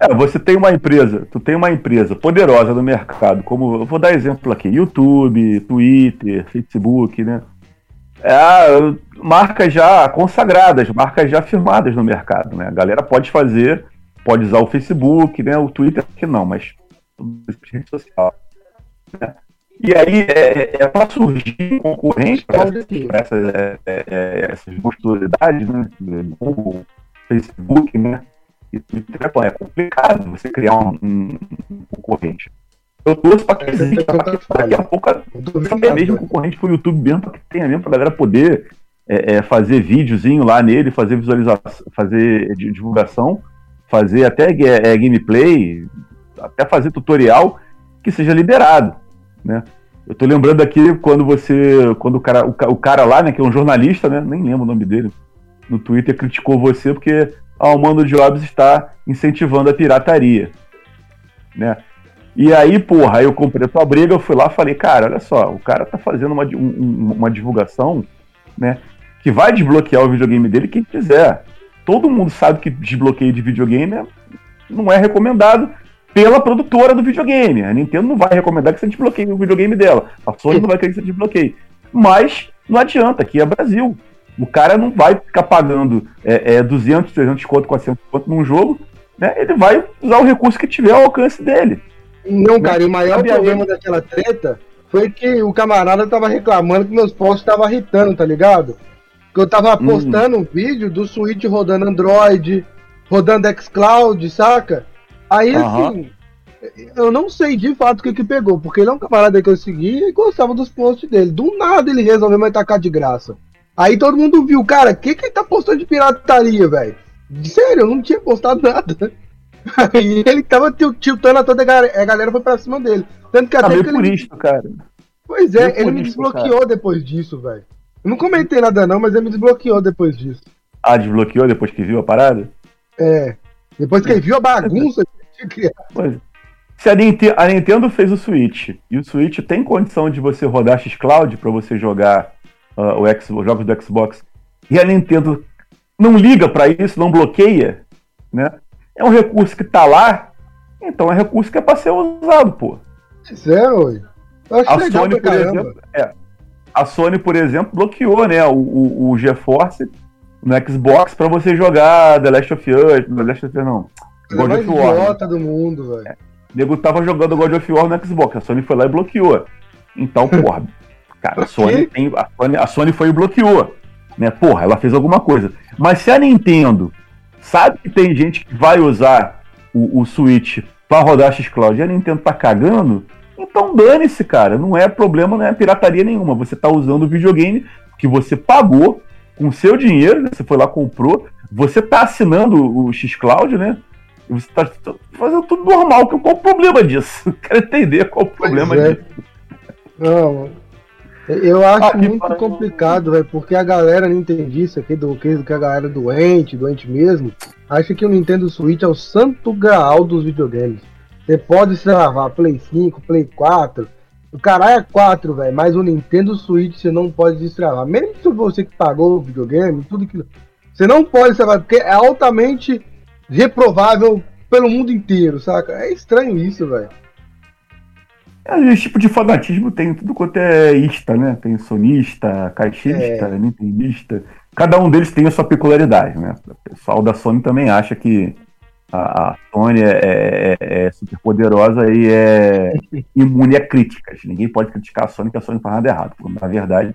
É, você tem uma empresa, tu tem uma empresa poderosa no mercado, como eu vou dar exemplo aqui, YouTube, Twitter, Facebook, né? É, marcas já consagradas, marcas já firmadas no mercado, né? A galera pode fazer, pode usar o Facebook, né? O Twitter que não, mas rede social. né? E aí é, é para surgir concorrente para essas, é, é, é, essas monstruosidades, né? Google, Facebook, né? Twitter pô, é complicado você criar um, um- um concorrente. Eu torço para que exista, pra que daqui a pouco até mesmo concorrente pro YouTube mesmo, para que tenha mesmo pra galera poder é, é, fazer videozinho lá nele, fazer visualização, fazer di- divulgação, fazer até é, é, gameplay, até fazer tutorial que seja liberado, né? Eu tô lembrando aqui quando você, quando o cara, o, o cara lá, né, que é um jornalista, né, nem lembro o nome dele, no Twitter criticou você porque ah, o Mano Jobs está incentivando a pirataria, né? E aí, porra, aí eu comprei a tua briga, eu fui lá falei, cara, olha só, o cara tá fazendo uma, um- um- uma divulgação, né, que vai desbloquear o videogame dele quem quiser. Todo mundo sabe que desbloqueio de videogame é- não é recomendado pela produtora do videogame. A Nintendo não vai recomendar que você desbloqueie o videogame dela. A Sony não vai querer que você desbloqueie. Mas não adianta, aqui é Brasil. O cara não vai ficar pagando é, é, 200, 300 conto, 400 conto num jogo, né? Ele vai usar o recurso que tiver ao alcance dele. Não, cara, e o maior Sabe problema daquela treta foi que o camarada tava reclamando que meus posts estavam irritando, tá ligado? Que eu tava Hum. postando um vídeo do Switch rodando Android, rodando xCloud, saca? Aí, Aham. assim, eu não sei de fato o que que pegou, porque ele é um camarada que eu segui e gostava dos posts dele. Do nada ele resolveu me atacar de graça. Aí todo mundo viu, cara, o que que ele tá postando de pirataria, velho? Sério, eu não tinha postado nada. (laughs) Aí ele tava til- tiltando a toda a galera, a galera foi pra cima dele. Tanto que Tá até meio que por ele. isso, cara. Pois é, ele me desbloqueou depois disso, velho. Eu não comentei nada não, mas ele me desbloqueou depois disso. Ah, desbloqueou depois que viu a parada? É. Depois que ele viu a bagunça que ele tinha criado. Pois. Se a, Ninte- a Nintendo fez o Switch e o Switch tem condição de você rodar X-Cloud para você jogar ah, o X- os jogos do Xbox e a Nintendo não liga para isso, não bloqueia, né? É um recurso que tá lá, então é recurso que é para ser usado, pô. Pois é, A Sony, por caramba. exemplo, é, a Sony, por exemplo, bloqueou, né, o, o, o GeForce no Xbox para você jogar The Last of Us, The Last of Us não, Ele é God mais of War. né? idiota do mundo, velho. O nego tava jogando God of War no Xbox, a Sony foi lá e bloqueou. Então, porra, (laughs) cara, a Sony, tem, a Sony, a Sony foi e bloqueou. Né? Porra, ela fez alguma coisa. Mas se a Nintendo sabe que tem gente que vai usar o, o Switch pra rodar X-Cloud e a Nintendo tá cagando, então dane-se, cara. Não é problema, não é pirataria nenhuma. Você tá usando o videogame que você pagou com seu dinheiro, né? você foi lá, comprou, você tá assinando o X-Cloud, né? Você tá fazendo tudo normal. Qual o problema disso? (laughs) Quero entender qual o problema é. disso. Não, mano. Eu acho Ah, muito complicado, velho, porque a galera nintendista aqui, do que a galera é doente, doente mesmo, acha que o Nintendo Switch é o santo graal dos videogames. Você pode travar Play 5, Play 4, o caralho é 4, velho, mas o Nintendo Switch você não pode destravar. Mesmo se você que pagou o videogame, tudo aquilo. Você não pode destravar, porque é altamente reprovável pelo mundo inteiro, saca? É estranho isso, velho. É, Esse tipo de fanatismo tem tudo quanto é ista, né? Tem sonista, caixista, É. nintendista. Cada um deles tem a sua peculiaridade, né? O pessoal da Sony também acha que a, a Sony é, é- é super poderosa e é (laughs) imune a críticas. Ninguém pode criticar a Sony, que a Sony faz nada errado. Porque, na verdade,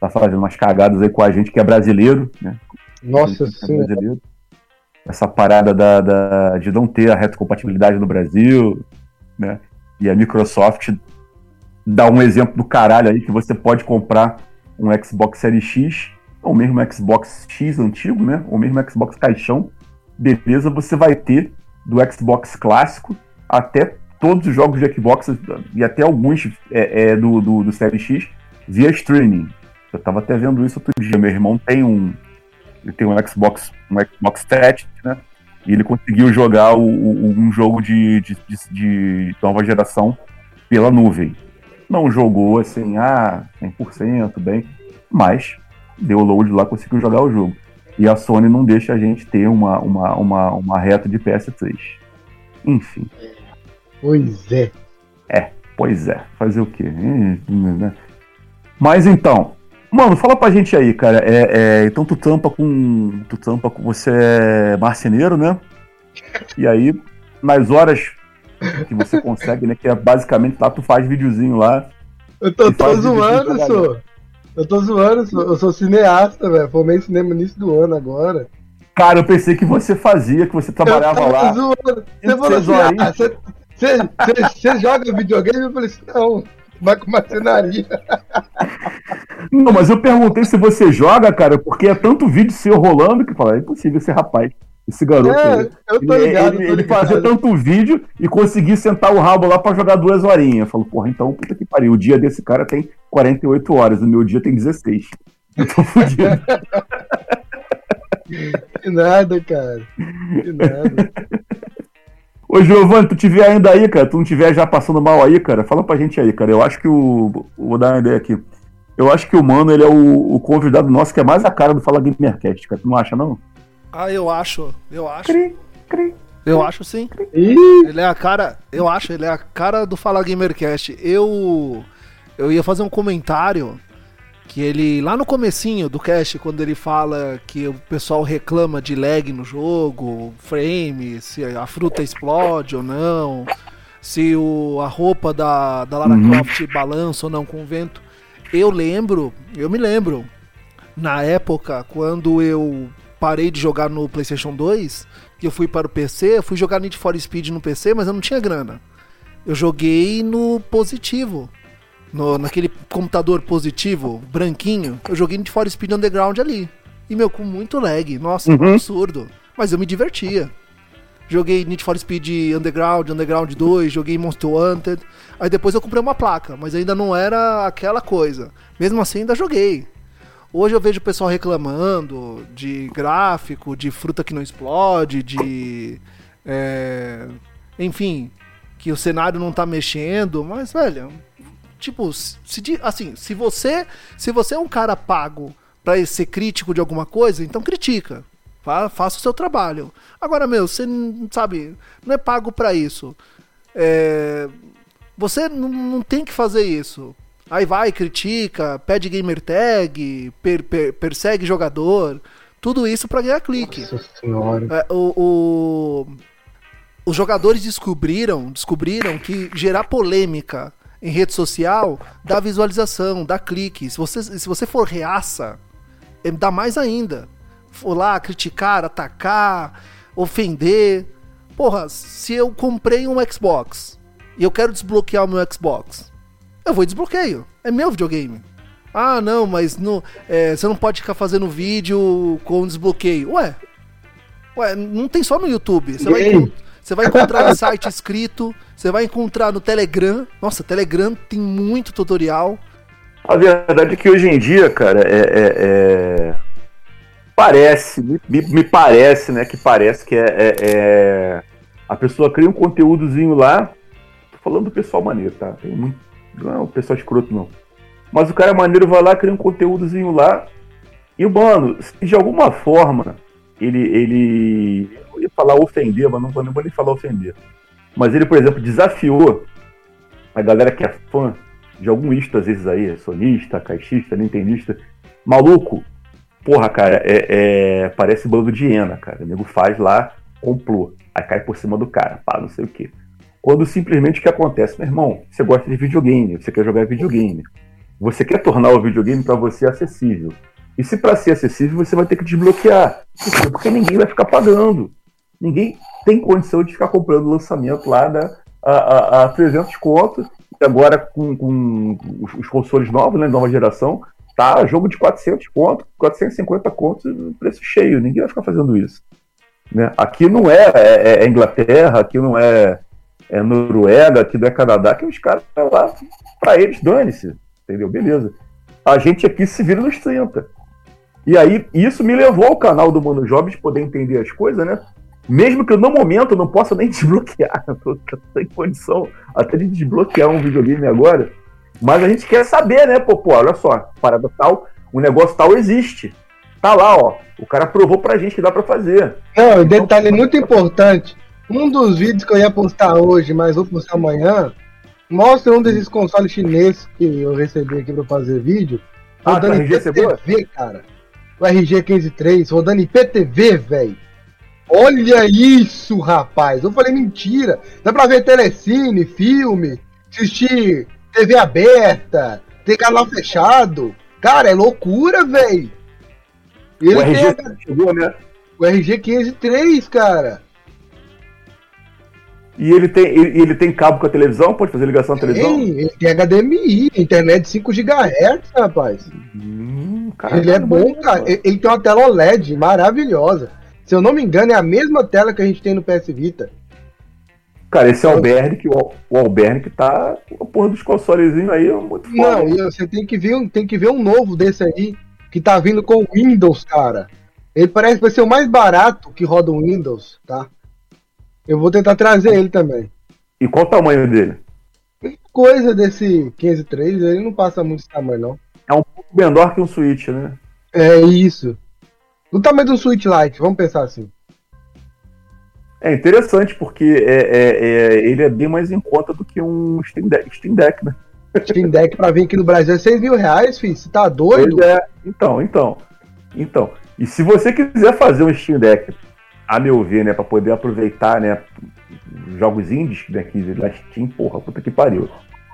tá fazendo umas cagadas aí com a gente que é brasileiro, né? Nossa é senhora. brasileiro. Essa parada da, da- de não ter a retrocompatibilidade no Brasil, né? E a Microsoft dá um exemplo do caralho aí que você pode comprar um Xbox Series X, ou mesmo Xbox X antigo, né? Ou mesmo Xbox caixão. Beleza, você vai ter do Xbox clássico até todos os jogos de Xbox e até alguns é, é, do, do, do Series X via streaming. Eu tava até vendo isso outro dia. Meu irmão tem um, ele tem um Xbox, um Xbox 7, né? E ele conseguiu jogar o- o- um jogo de, de, de- de nova geração pela nuvem. Não jogou assim, ah, 100% bem, mas deu load lá, conseguiu jogar o jogo. E a Sony não deixa a gente ter uma, uma, uma, uma reta de PS3. Enfim, Pois é. pois é, fazer o quê? Mas então, mano, fala pra gente aí, cara. É, é, então tu tampa com. Tu tampa com. Você é marceneiro, né? E aí, nas horas que você consegue, né? Que é basicamente lá, tu faz videozinho lá. Eu tô, tô zoando, sou. Eu tô zoando, sou. Eu sou cineasta, velho. Formei em cinema no início do ano agora. Cara, eu pensei que você fazia, que você trabalhava eu lá. zoando. Você falou assim, ah, você, você, você, você joga videogame? Eu falei assim, não. Vai com marcenaria. (laughs) Não, mas eu perguntei se você joga, cara, porque é tanto vídeo seu rolando que fala, é impossível esse rapaz, esse garoto. É, eu tô Ele- ligado, ele, ele ligado. fazia tanto vídeo e conseguir sentar o rabo lá pra jogar duas horinhas. Eu falo, porra, então puta que pariu. O dia desse cara tem 48 horas, o meu dia tem 16. (laughs) Eu tô fudido. Que nada, cara. Que nada. Ô, Giovanni, tu tiver ainda aí, cara, tu não tiver já passando mal aí, cara, fala pra gente aí, cara. Eu acho que o. Vou dar uma ideia aqui. Eu acho que o Mano, ele é o, o convidado nosso que é mais a cara do Fala Gamercast, cara. Tu não acha, não? Ah, eu acho. Eu acho. Cri, cri. Eu acho sim. Ele é a cara. Eu acho, ele é a cara do Fala Gamercast. Eu. Eu ia fazer um comentário que ele. Lá no comecinho do cast, quando ele fala que o pessoal reclama de lag no jogo, frame, se a fruta explode ou não, se o, a roupa da, da Lara Uhum. Croft balança ou não com o vento. Eu lembro, eu me lembro, na época, quando eu parei de jogar no PlayStation 2, que eu fui para o PC, eu fui jogar Need for Speed no PC, mas eu não tinha grana. Eu joguei no positivo. No, naquele computador positivo, branquinho, eu joguei Need for Speed Underground ali. E, meu, com muito lag. Nossa, um Uhum. absurdo. Mas eu me divertia. Joguei Need for Speed Underground, Underground 2, joguei Monster Hunter. Aí depois eu comprei uma placa, mas ainda não era aquela coisa. Mesmo assim, ainda joguei. Hoje eu vejo o pessoal reclamando de gráfico, de fruta que não explode, de. É, enfim, que o cenário não tá mexendo, mas, velho. Tipo, se, assim, se você, se você é um cara pago para ser crítico de alguma coisa, então critica. Faça o seu trabalho. Agora, meu, você não sabe, não é pago para isso. É, você não, não, tem que fazer isso. Aí vai, critica, pede gamer tag, per, per, persegue jogador. Tudo isso para ganhar clique. Nossa senhora. É, o, o, os jogadores descobriram, descobriram que gerar polêmica em rede social dá visualização, dá clique. Se você, se você for reaça, é, dá mais ainda. For lá criticar, atacar, ofender. Porra, se eu comprei um Xbox e eu quero desbloquear o meu Xbox, eu vou e desbloqueio. É meu videogame. Ah, não, mas no, é, você não pode ficar fazendo vídeo com desbloqueio. Ué, ué, não tem só no YouTube. Você vai, você vai encontrar no site escrito, você vai encontrar no Telegram. Nossa, Telegram tem muito tutorial. A verdade é que hoje em dia, cara, é, é, é... parece, me, me, parece, né, que parece que é, é, é, a pessoa cria um conteúdozinho lá, tô falando do pessoal maneiro, tá? Tem muito, não é o pessoal escroto não. Mas o cara maneiro vai lá, cria um conteúdozinho lá, e mano, se de alguma forma ele, ele, eu ia falar ofender, mas não, não vou nem falar ofender. Mas ele, por exemplo, desafiou a galera que é fã de algum isto, às vezes aí, sonista, caixista, nintendista. Maluco, porra, cara, é, é, parece bando de hiena, cara. O nego faz lá, complô. Aí cai por cima do cara, pá, não sei o quê. Quando simplesmente o que acontece, meu irmão, você gosta de videogame, você quer jogar videogame. Você quer tornar o videogame para você acessível. E se para ser acessível, você vai ter que desbloquear. Porque ninguém vai ficar pagando. Ninguém tem condição de ficar comprando lançamento lá da, a, a, a 300 contos agora com, com os, os, consoles novos, né, nova geração, tá jogo de 400 conto, 450 contos, preço cheio. Ninguém vai ficar fazendo isso. Né? Aqui não é, é, é Inglaterra, aqui não é, é, Noruega, aqui não é Canadá, que os caras lá, para eles, dane-se. Entendeu? Beleza. A gente aqui se vira nos 30. E aí, isso me levou ao canal do Mano Jobs poder entender as coisas, né? Mesmo que eu, no momento, não possa nem (laughs) desbloquear. Eu tô sem condição até de desbloquear um videogame agora. Mas a gente quer saber, né? Pô, pô, olha só, parada tal, o negócio tal existe. Tá lá, ó. O cara provou pra gente que dá pra fazer. Não, detalhe muito importante. Um dos vídeos que eu ia postar hoje, mas vou postar amanhã, mostra um desses consoles chineses que eu recebi aqui pra fazer vídeo. Ah, rodando tá, IPTV, cara. O RG153, rodando IPTV, velho. Olha isso, rapaz! Eu falei mentira. Dá pra ver telecine, filme, assistir TV aberta, ter canal fechado. Cara, é loucura, velho. O RG tem... chegou, né? O RG 503, cara. E ele tem, ele, ele, tem cabo com a televisão? Pode fazer ligação à televisão? Tem, ele tem HDMI, internet 5 GHz, rapaz. Hum, cara, ele é bom, cara. Ele tem uma tela OLED maravilhosa. Se eu não me engano, é a mesma tela que a gente tem no PS Vita. Cara, esse Albernic, o, o Albernic tá com a porra dos consolezinhos aí muito foda. Não, e você tem que, ver, tem que ver um novo desse aí, que tá vindo com Windows, cara. Ele parece que vai ser o mais barato que roda o Windows, tá? Eu vou tentar trazer ele também. E qual o tamanho dele? Coisa desse 153, ele não passa muito esse tamanho, não. É um pouco menor que um Switch, né? É isso. Do tamanho do Switch Lite, vamos pensar assim. É interessante, porque é, é, é, ele é bem mais em conta do que um Steam Deck, Steam Deck né? Steam Deck pra vir aqui no Brasil é 6 mil reais, filho. Você tá doido? Pois é, então, então. Então. E se você quiser fazer um Steam Deck, a meu ver, né, pra poder aproveitar, né, jogos indies daqui né, na Steam, porra, puta que pariu.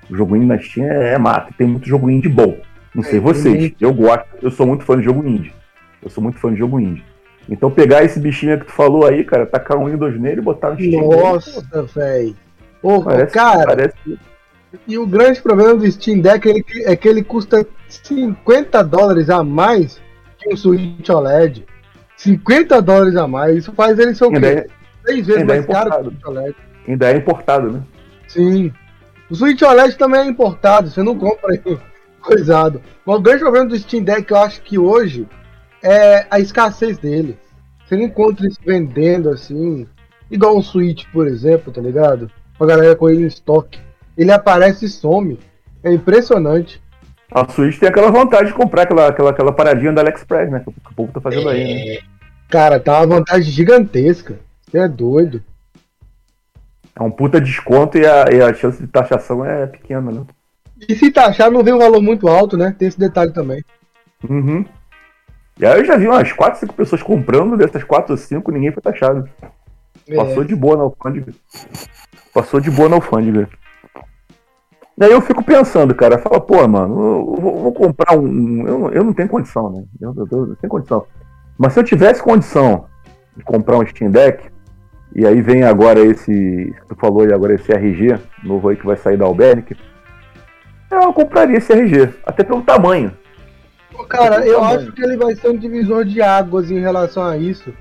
O jogo indie na Steam é, é mata, tem muito jogo indie bom. Não sei é, vocês, eu gosto, eu sou muito fã de jogo indie. Eu sou muito fã de jogo indie. Então pegar esse bichinho que tu falou aí, cara, tacar um Windows nele e botar no Steam. Nossa, velho. Ô, cara. Parece... E o grande problema do Steam Deck é que, é que ele custa 50 dólares a mais que um Switch OLED. 50 dólares a mais. Isso faz ele ser o quê? três vezes Ainda é mais caro que o. Switch OLED. Ainda é importado, né? Sim. O Switch OLED também é importado, você não compra aí (laughs) coisado. Mas o grande problema do Steam Deck, eu acho que hoje, é a escassez dele. Você não encontra isso vendendo assim, igual um Switch, por exemplo, tá ligado? Com a galera com ele em estoque. Ele aparece e some. É impressionante. A Switch tem aquela vontade de comprar aquela, aquela, aquela paradinha da AliExpress, né? Que o povo tá fazendo aí, né? Cara, tá uma vantagem gigantesca. Você é doido. É um puta desconto e a, e a chance de taxação é pequena, né? E se taxar, não vem um valor muito alto, né? Tem esse detalhe também. Uhum. E aí eu já vi umas 4, 5 pessoas comprando, dessas 4 ou 5, ninguém foi taxado. Passou É. de boa na alfândega. Passou de boa na alfândega. Daí eu fico pensando, cara, fala, pô, mano, eu vou, vou comprar um. Eu, não- eu não tenho condição, né? Eu, eu- eu não tenho condição. Mas se eu tivesse condição de comprar um Steam Deck, e aí vem agora esse. Tu falou aí agora esse RG, novo aí que vai sair da Albernic, eu compraria esse RG, até pelo tamanho. Cara, Tem eu tamanho. acho que ele vai ser um divisor de águas em relação a isso.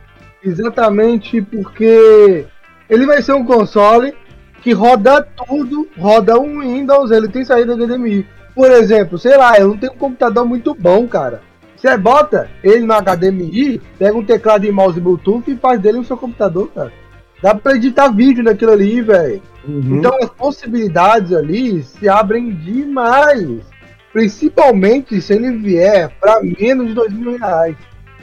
Exatamente porque ele vai ser um console que roda tudo, roda um Windows, ele tem saída HDMI. Por exemplo, sei lá, eu não tenho um computador muito bom, cara. Você bota ele no HDMI, pega um teclado e mouse Bluetooth e faz dele o seu computador, cara. Dá pra editar vídeo naquilo ali, velho. Então as possibilidades ali se abrem demais. Principalmente se ele vier para menos de dois mil reais.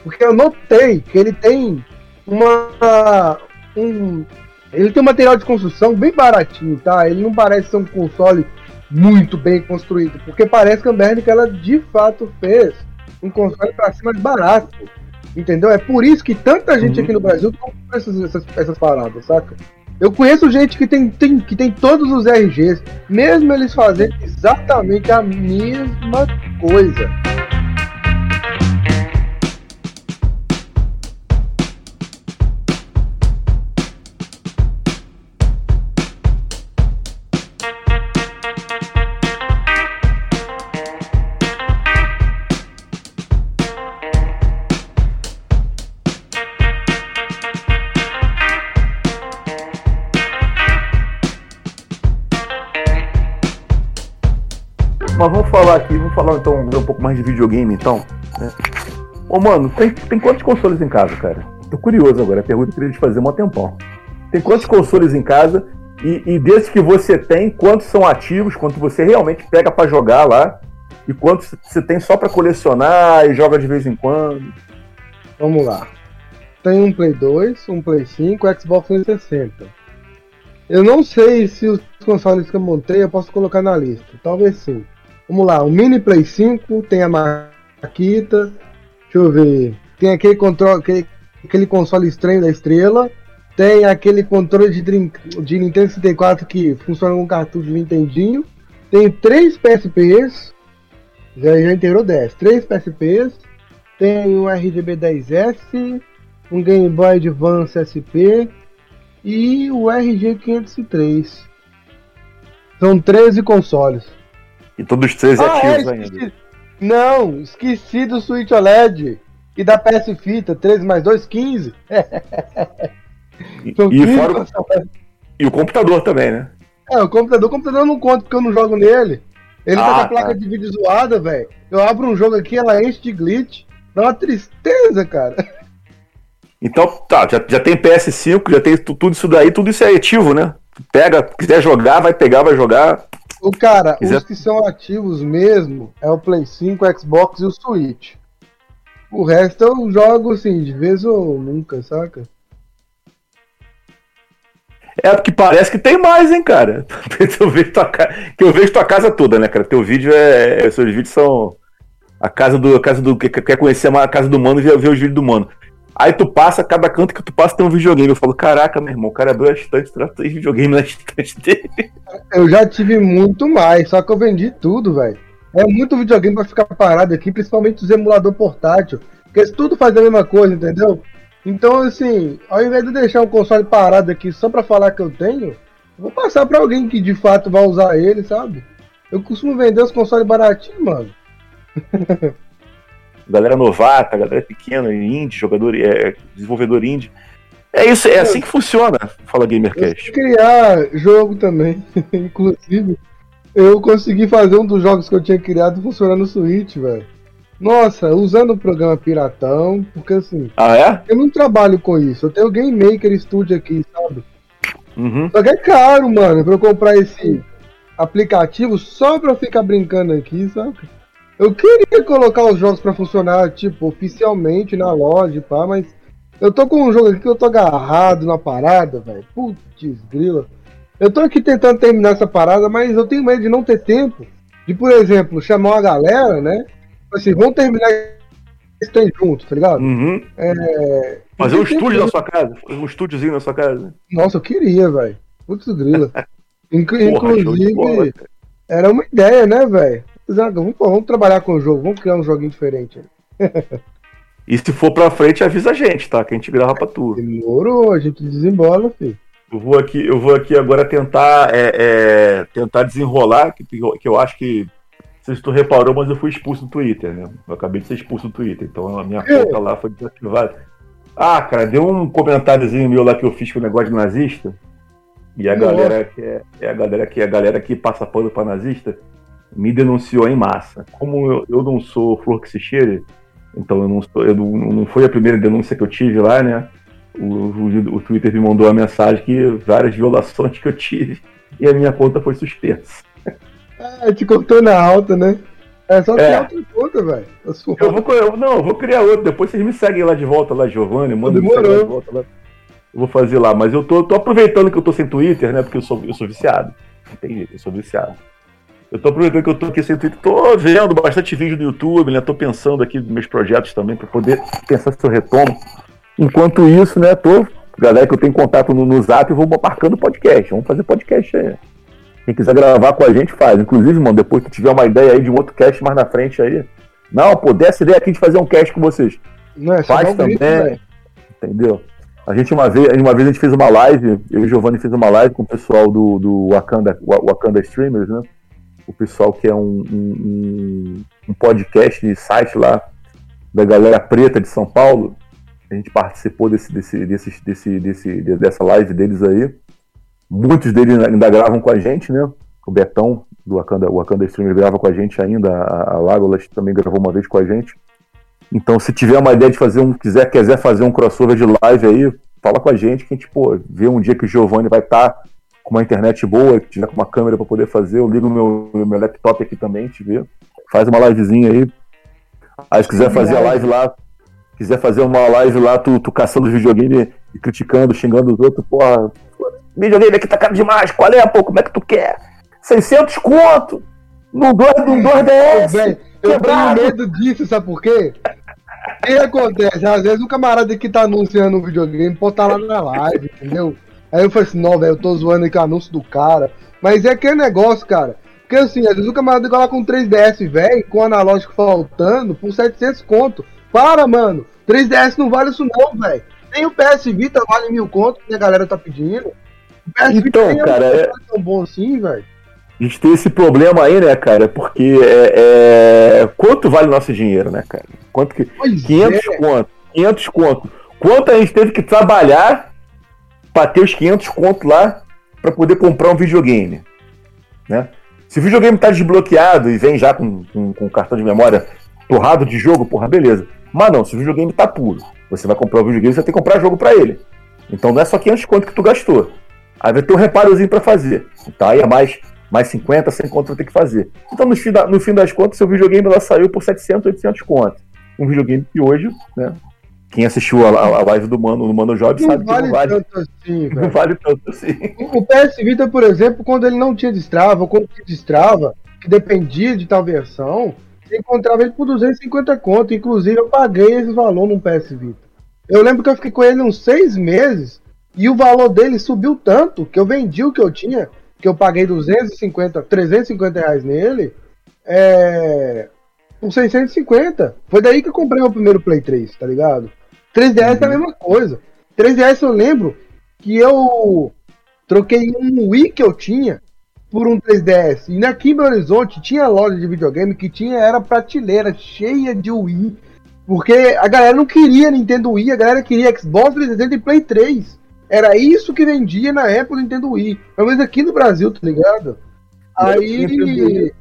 Porque eu notei que ele tem uma. Um, ele tem um material de construção bem baratinho, tá? Ele não parece ser um console muito bem construído. Porque parece que a Ambernic ela de fato fez um console para ser mais barato. Entendeu? É por isso que tanta gente Uhum. aqui no Brasil compra essas, essas, essas paradas, saca? Eu conheço gente que tem, tem- que tem todos os RGs, mesmo eles fazendo exatamente a mesma coisa. Falar aqui, vamos falar então um pouco mais de videogame então. né? Ô mano, tem, tem quantos consoles em casa, cara? Tô curioso agora, a pergunta que eu queria te fazer há um tempão. Tem quantos consoles em casa? E, e desses que você tem, quantos são ativos, quanto você realmente pega pra jogar lá? E quantos você tem só pra colecionar e joga de vez em quando? Vamos lá. Tem um Play 2, um Play 5, Xbox 360. Eu não sei se os consoles que eu montei eu posso colocar na lista. Talvez sim. Vamos lá, o Mini Play 5 tem a Maquita. Deixa eu ver. Tem aquele controle, aquele, aquele console estranho da estrela. Tem aquele controle de, de Nintendo 64 que funciona com cartucho de Nintendinho. Tem três PSPs. Já, já integrou 10. Três PSPs. Tem um RGB 10S. Um Game Boy Advance SP. E o RG 503. São 13 consoles. E todos os três Ah, é, ativos ainda. esqueci. Não, esqueci do Switch OLED. E da PS Fita, 13 mais 2, 15. E, São e 15 fora o, e o computador também, né? É, o computador, o computador eu não conto porque eu não jogo nele. Ele tá Ah, com a placa tá. de vídeo zoada, velho. Eu abro um jogo aqui, ela enche de glitch. Dá uma tristeza, cara. Então, tá, já, já tem PS5, já tem tu- tudo isso daí, tudo isso é ativo, né? Pega, quiser jogar, vai pegar, vai jogar. O cara, Quiser- os que são ativos mesmo é o Play 5, o Xbox e o Switch. O resto eu jogo assim, de vez ou nunca, saca? É porque parece que tem mais, hein, cara. (laughs) eu vejo tua, que eu vejo tua casa toda, né, cara? Teu vídeo é. Seus vídeos são. A casa do. A casa do. que- que- Quer conhecer a casa do mano e ver os vídeos do mano. Aí tu passa, cada canto que tu passa tem um videogame. Eu falo, caraca, meu irmão, o cara abriu a estante, traz três videogames na (laughs) estante dele. Eu já tive muito mais, só que eu vendi tudo, velho. É muito videogame pra ficar parado aqui, principalmente os emulador portátil. Porque tudo faz a mesma coisa, entendeu? Então, assim, ao invés de deixar o console parado aqui só pra falar que eu tenho, vou passar pra alguém que de fato vai usar ele, sabe? Eu costumo vender os consoles baratinhos, mano. (laughs) Galera novata, galera pequena, indie, jogador, é, desenvolvedor indie. É isso, é assim que funciona. Fala GamerCast. Eu criar jogo também. (laughs) Inclusive, eu consegui fazer um dos jogos que eu tinha criado funcionar no Switch, velho. Nossa, usando o programa Piratão, porque assim. Ah, é? Eu não trabalho com isso. Eu tenho o Game Maker Studio aqui, sabe? Uhum. Só que é caro, mano, pra eu comprar esse aplicativo só pra eu ficar brincando aqui, sabe? Eu queria colocar os jogos pra funcionar, tipo, oficialmente na loja, pá, mas eu tô com um jogo aqui que eu tô agarrado na parada, velho. Putz, grila. Eu tô aqui tentando terminar essa parada, mas eu tenho medo de não ter tempo. De, por exemplo, chamar uma galera, né? Assim, vamos terminar esse trem junto, tá ligado? Uhum. É... Fazer um estúdio na sua casa. Fazer um estúdiozinho na sua casa. Nossa, eu queria, velho. Putz, grila. (laughs) Inclu- Porra, Inclusive, bola, era uma ideia, né, velho? Vamos, pô, vamos trabalhar com o jogo, vamos criar um joguinho diferente. (laughs) E se for pra frente, avisa a gente, tá? Que a gente grava pra tu. Demorou, a gente desembola, filho. Eu vou aqui, eu vou aqui agora tentar, é, é, tentar desenrolar, que, que eu- que eu acho que. Não sei se tu reparou, mas eu fui expulso do Twitter, né? Eu acabei de ser expulso do Twitter, então a minha conta lá foi desativada. Ah, cara, deu um comentáriozinho meu lá que eu fiz com o negócio de nazista. E a Nossa. galera que é, é a galera que a galera que passa pano pra nazista me denunciou em massa. Como eu, eu não sou flor que se cheire, então eu não sou, eu não, não foi a primeira denúncia que eu tive lá, né? O, o, o Twitter me mandou uma mensagem que várias violações que eu tive (laughs) e a minha conta foi suspensa. Ah, te cortou na alta, né? É só É. criar outra conta, velho. Eu vou, eu, não, eu vou criar outro. Depois vocês me seguem lá de volta, lá, Giovanni. Manda me seguir lá de volta lá. Eu vou fazer lá. Mas eu tô, tô aproveitando que eu tô sem Twitter, né? Porque eu sou, eu sou viciado. Não tem jeito, eu sou viciado. Eu tô aproveitando que eu tô aqui sem Twitter. Tô vendo bastante vídeo no YouTube, né? Tô pensando aqui nos meus projetos também, pra poder pensar se eu retomo. Enquanto isso, né? Tô. Galera que eu tenho contato no, no zap, eu vou marcando podcast. Vamos fazer podcast aí. Quem quiser gravar com a gente, faz. Inclusive, mano, depois que tiver uma ideia aí de um outro cast mais na frente aí. Não, pô, dessa ideia aqui de fazer um cast com vocês. Não, é Faz um grito, também. velho. Entendeu? A gente uma vez, uma vez a gente fez uma live, eu e o Giovanni fez uma live com o pessoal do, do Wakanda, Wa- Wakanda Streamers, né? O pessoal que é um, um, um- podcast de site lá da galera preta de São Paulo. A gente participou desse, desse, desse, desse, desse, de- dessa live deles aí. Muitos deles ainda gravam com a gente, né? O Betão do Wakanda, o Wakanda Streamer grava com a gente ainda, a, a Lagolas também gravou uma vez com a gente. Então, se tiver uma ideia de fazer um, quiser, quiser fazer um crossover de live aí, fala com a gente que a gente, pô, vê um dia que o Giovanni vai estar com uma internet boa, que tiver com uma câmera para poder fazer, eu ligo meu, meu laptop aqui também, gente vê. Faz uma livezinha aí. Aí se quiser fazer a live lá, quiser fazer uma live lá, tu, tu caçando os videogame e criticando, xingando os outros, porra, videogame aqui tá caro demais, qual é, pô, como é que tu quer? 600 conto! Num 2 num 2DS! Velho, eu tenho medo disso, sabe por quê? O que acontece? Às vezes o camarada que tá anunciando um videogame pode estar lá na live, entendeu? Aí eu falei assim, não, velho, eu tô zoando aqui o anúncio do cara. Mas é aquele negócio, cara. Porque assim, às vezes o camarada lá com 3DS, velho, com o analógico faltando, por 700 conto. Para, mano. 3DS não vale isso não, velho. Nem o PS Vita vale mil conto, que a galera tá pedindo. O PS Então, nem cara, não é- tão bom assim, velho. A gente tem esse problema aí, né, cara? Porque é, é, quanto vale nosso dinheiro, né, cara? Quanto que. Pois 500 é. conto. 500 conto. Quanto a gente teve que trabalhar pra ter os 500 conto lá pra poder comprar um videogame, né? Se o videogame tá desbloqueado e vem já com, com, com cartão de memória torrado de jogo, porra, beleza. Mas não, se o videogame tá puro, você vai comprar o videogame, você ter que comprar jogo pra ele. Então não é só 500 conto que tu gastou. Aí vai ter um reparozinho pra fazer. Tá? Aí é mais, mais 50, 100 conto vai ter que fazer. Então no fim, da- no fim das contas, seu videogame ela saiu por 700, 800 conto. Um videogame que hoje, né? Quem assistiu a, a- live do Mano, do Mano Job Não sabe que vale não vale, tanto assim, (laughs) não vale tanto assim. O PS Vita, por exemplo, quando ele não tinha destrava, ou quando tinha destrava, que dependia de tal versão, você encontrava ele por 250 conto. Inclusive, eu paguei esse valor num PS Vita. Eu lembro que eu fiquei com ele uns seis meses e o valor dele subiu tanto que eu vendi o que eu tinha, que eu paguei 250, 350 reais nele, é, por 650. Foi daí que eu comprei meu primeiro Play 3, tá ligado? 3DS é a mesma coisa. 3DS eu lembro que eu troquei um Wii que eu tinha por um 3DS. E aqui em Belo Horizonte tinha loja de videogame que tinha, era prateleira cheia de Wii Porque a galera não queria Nintendo Wii, a galera queria Xbox 360 e Play 3. Era isso que vendia na época do Nintendo Wii. Pelo menos aqui no Brasil, tá ligado? Aí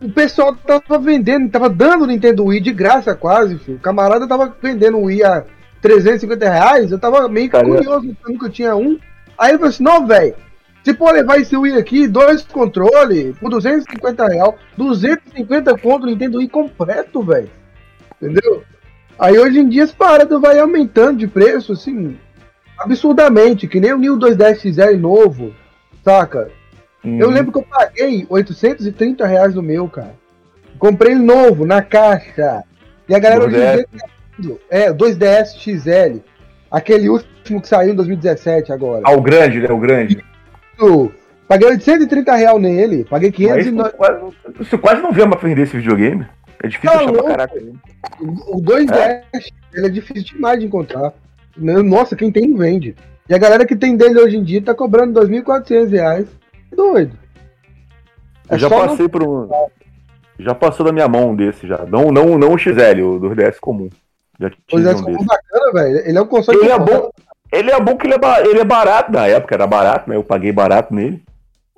o pessoal tava vendendo, tava dando Nintendo Wii de graça quase, filho. O camarada tava vendendo o Wii a 350 reais, eu tava meio Cara, curioso, eu nunca tinha um. Aí eu falei assim, não, velho, se for levar esse Wii aqui, dois controles, por 250 reais, 250 conto Nintendo Wii completo, velho. Entendeu? Aí hoje em dia as paradas vai aumentando de preço, assim, absurdamente, que nem o New 210 XL novo, saca? Uhum. Eu lembro que eu paguei 830 reais no meu, cara. Comprei ele novo, na caixa. E a galera hoje em 2DS. dia. tá. É, 2DS XL. Aquele último que saiu em 2017 agora. Ah, o grande, né? O grande. Eu paguei 830 reais nele. Paguei Mas 500 e isso, quase, você quase não vê mais vender esse videogame. É difícil Tá achar louco. pra caraca. né? O 2DS, ele é difícil demais de encontrar. Nossa, quem tem não vende. E a galera que tem dele hoje em dia tá cobrando 2.400 reais. Doido. É Eu já passei por um. Já passou da minha mão um desse já. Não, não, não o XL, o do DS comum. Já tive é, um ficou desse. bacana, velho. Ele é um console Ele é bom. Ele é bom que ele é, ba- ele é barato na época, era barato, né? Eu paguei barato nele.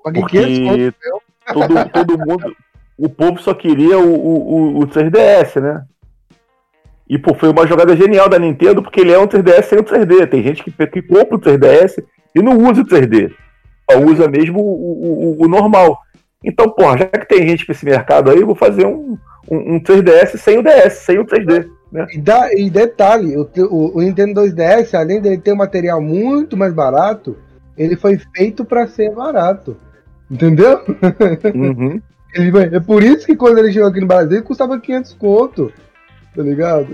Paguei 500 conto. Porque todo, todo mundo. O povo só queria o, o, o- o 3DS, né? E pô, foi uma jogada genial da Nintendo, porque ele é um 3DS sem o 3D. Tem gente que, que compra o 3DS e não usa o 3D. Usa mesmo o, o, o- normal. Então, porra, já que tem gente pra esse mercado aí, eu vou fazer um, um, um 3DS sem o DS, sem o 3D. E, dá- e detalhe, o, o- o Nintendo 2DS, além dele ter um material muito mais barato, ele foi feito pra ser barato. Entendeu? Uhum. (laughs) Ele é por isso que quando ele chegou aqui no Brasil, custava 500 conto. Tá ligado?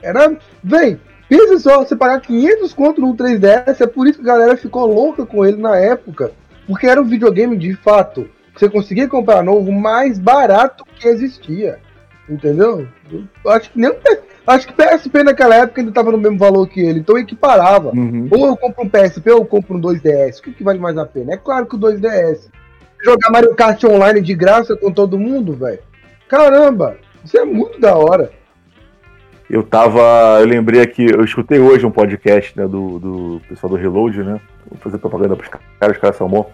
Era. Vem, pensa só, você pagar 500 conto no 3DS, é por isso que a galera ficou louca com ele na época. Porque era um videogame de fato. Você conseguia comprar novo mais barato que existia. Entendeu? Eu acho que nem. Acho que PSP naquela época ainda tava no mesmo valor que ele, então equiparava. Uhum. Ou eu compro um PSP ou eu compro um 2DS. O que, que vale mais a pena? É claro que o 2DS. Jogar Mario Kart online de graça com todo mundo, velho. Caramba, isso é muito da hora. Eu tava. Eu lembrei aqui, eu escutei hoje um podcast né, do, do pessoal do Reload, né? Vou fazer propaganda pros caras, os caras são bons.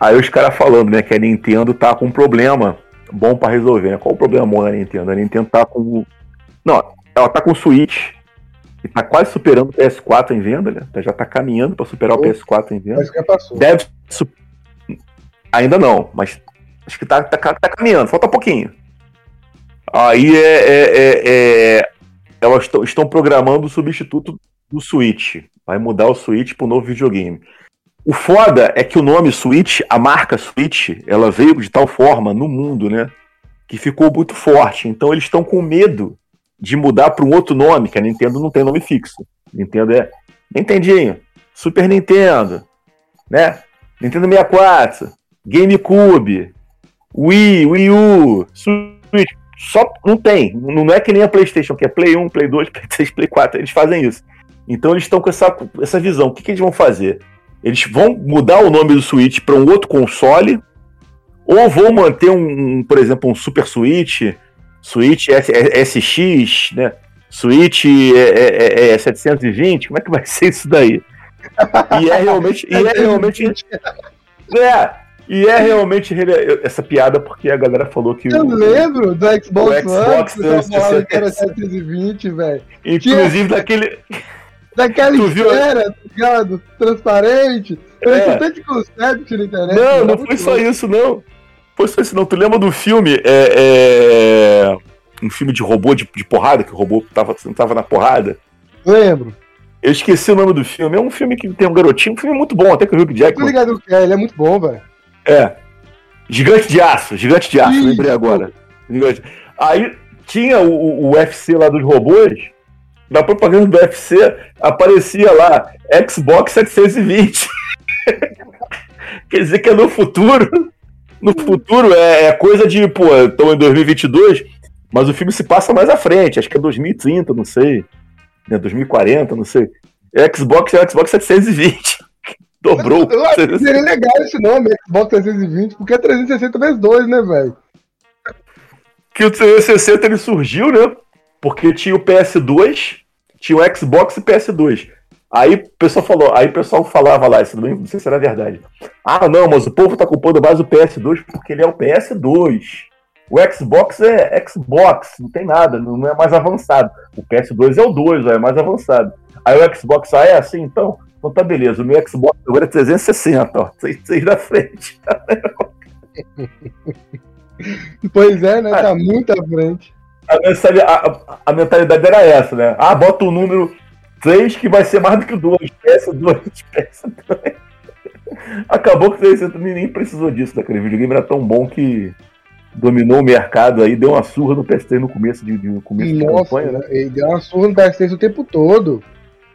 Aí os caras falando, né, que a Nintendo tá com um problema bom pra resolver, né? Qual o problema bom da Nintendo? A Nintendo tá com. Não, ela tá com o Switch. E tá quase superando o PS4 em venda, né? Já tá caminhando pra superar o Oh. PS4 em venda. Que já passou. Deve. su- Ainda não, mas acho que tá, tá, tá caminhando, falta pouquinho. Aí é. é- é- é- elas tão- estão programando o substituto do Switch. Vai mudar o Switch pro novo videogame. O foda é que o nome Switch, a marca Switch, ela veio de tal forma no mundo, né? Que ficou muito forte. Então eles estão com medo de mudar para um outro nome, que a Nintendo não tem nome fixo. Nintendo é Nintendinho, Super Nintendo, né? Nintendo 64, GameCube, Wii, Wii U, Switch. Só não tem. Não é que nem a PlayStation, que é Play 1, Play 2, (laughs) Play 3, Play 4. Eles fazem isso. Então eles estão com essa, essa visão. O que, que eles vão fazer? Eles vão mudar o nome do Switch para um outro console, ou vão manter um, um, por exemplo, um Super Switch, Switch S- SX, né? Switch é, é, é, é 720, como é que vai (laughs) ser isso daí? E é realmente, e é realmente, (laughs) é, e é realmente essa piada porque a galera falou que Eu o, lembro do Xbox, o Xbox One, que era (laughs) 360. 720, velho. inclusive daquele, Daquela Tu esfera, tá ligado? Transparente. Parecia É. tanto concept na internet. Não, não foi só isso, não. Foi só isso, não. Tu lembra do filme? É, é, Um filme de robô de, de porrada, que o robô tava, não tava na porrada. Lembro. Eu esqueci o nome do filme. É um filme que tem um garotinho, um filme muito bom, até que o Hugh Tô Jackman. ligado que é, ele é muito bom, velho. É. Gigante de aço, gigante de aço, Isso. lembrei agora. Gigante. Aí tinha o, o- o UFC lá dos robôs. Na propaganda do UFC aparecia lá Xbox 720. (laughs) Quer dizer que é no futuro. No futuro é, é coisa de, pô, estamos em 2022, mas o filme se passa mais à frente. Acho que é 2030, não sei. Né, 2040, não sei. Xbox é Xbox 720. Dobrou. Eu acho que seria legal esse nome, Xbox 320, porque é 360 vezes 2, né, velho? que o 360 ele surgiu, né? Porque tinha o PS2, tinha o Xbox e PS2. Aí o pessoal falou, aí o pessoal falava lá, isso não sei se era verdade. Ah, não, mas o povo tá culpando mais o PS2 porque ele é o PS2. O Xbox é Xbox, não tem nada, não é mais avançado. O PS2 é o 2, é mais avançado. Aí o Xbox ah, é assim, então, então tá beleza. O meu Xbox agora é 360, ó, 6 da frente. (laughs) pois é, né? Tá muito à frente. A, a, a, mentalidade era essa, né? Ah, bota o número 3 que vai ser mais do que o 2. PS2, PS2. Acabou que você nem precisou disso, daquele né? videogame era tão bom que dominou o mercado aí, deu uma surra no PS3 no começo de, de começo Nossa, de campanha, né? Ele deu uma surra no PS3 o tempo todo.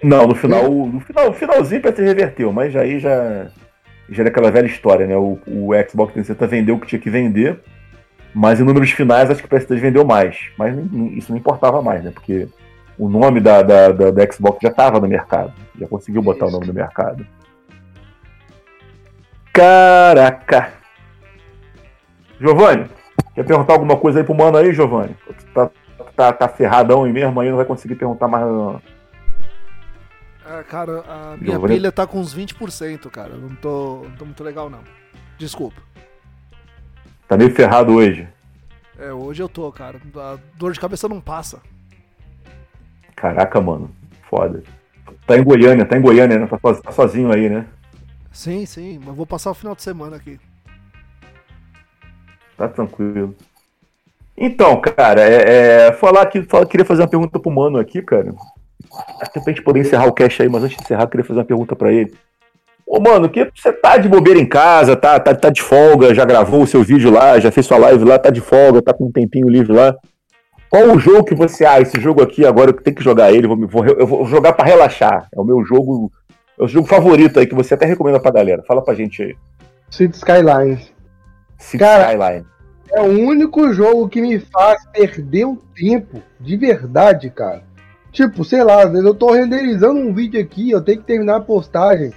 Não, no final, no final, finalzinho o PS3 reverteu, mas aí já já era aquela velha história, né? O, o Xbox 360 vendeu o que tinha que vender, mas em números finais acho que o PS3 vendeu mais. Mas isso não importava mais, né? Porque o nome da, da, da, da Xbox já estava no mercado. Já conseguiu botar isso. o nome no mercado. Caraca! Giovanni, quer perguntar alguma coisa aí pro mano aí, Giovanni? Tá, tá, tá ferradão aí mesmo aí, não vai conseguir perguntar mais. Ah, cara, a minha Giovanni... pilha tá com uns 20%, cara. Não tô, não tô muito legal, não. Desculpa. Tá meio ferrado hoje. É, hoje eu tô, cara. A dor de cabeça não passa. Caraca, mano. Foda. Tá em Goiânia, tá em Goiânia, né? Tá, tá sozinho aí, né? Sim, sim. Mas vou passar o final de semana aqui. Tá tranquilo. Então, cara, é, é, falar aqui, falar, queria fazer uma pergunta pro Mano aqui, cara. Até pra gente poder encerrar o cast aí, mas antes de encerrar, eu queria fazer uma pergunta para ele. Ô, mano, que você tá de bobeira em casa, tá, tá, tá de folga, já gravou o seu vídeo lá, já fez sua live lá, tá de folga, tá com um tempinho livre lá. Qual o jogo que você, ah, esse jogo aqui agora eu tenho que jogar ele, vou, vou, eu vou jogar para relaxar. É o meu jogo, é o jogo favorito aí que você até recomenda pra galera. Fala pra gente aí. City Skylines. City Cara, Skyline. É o único jogo que me faz perder o tempo, de verdade, cara. Tipo, sei lá, às vezes eu tô renderizando um vídeo aqui, eu tenho que terminar a postagem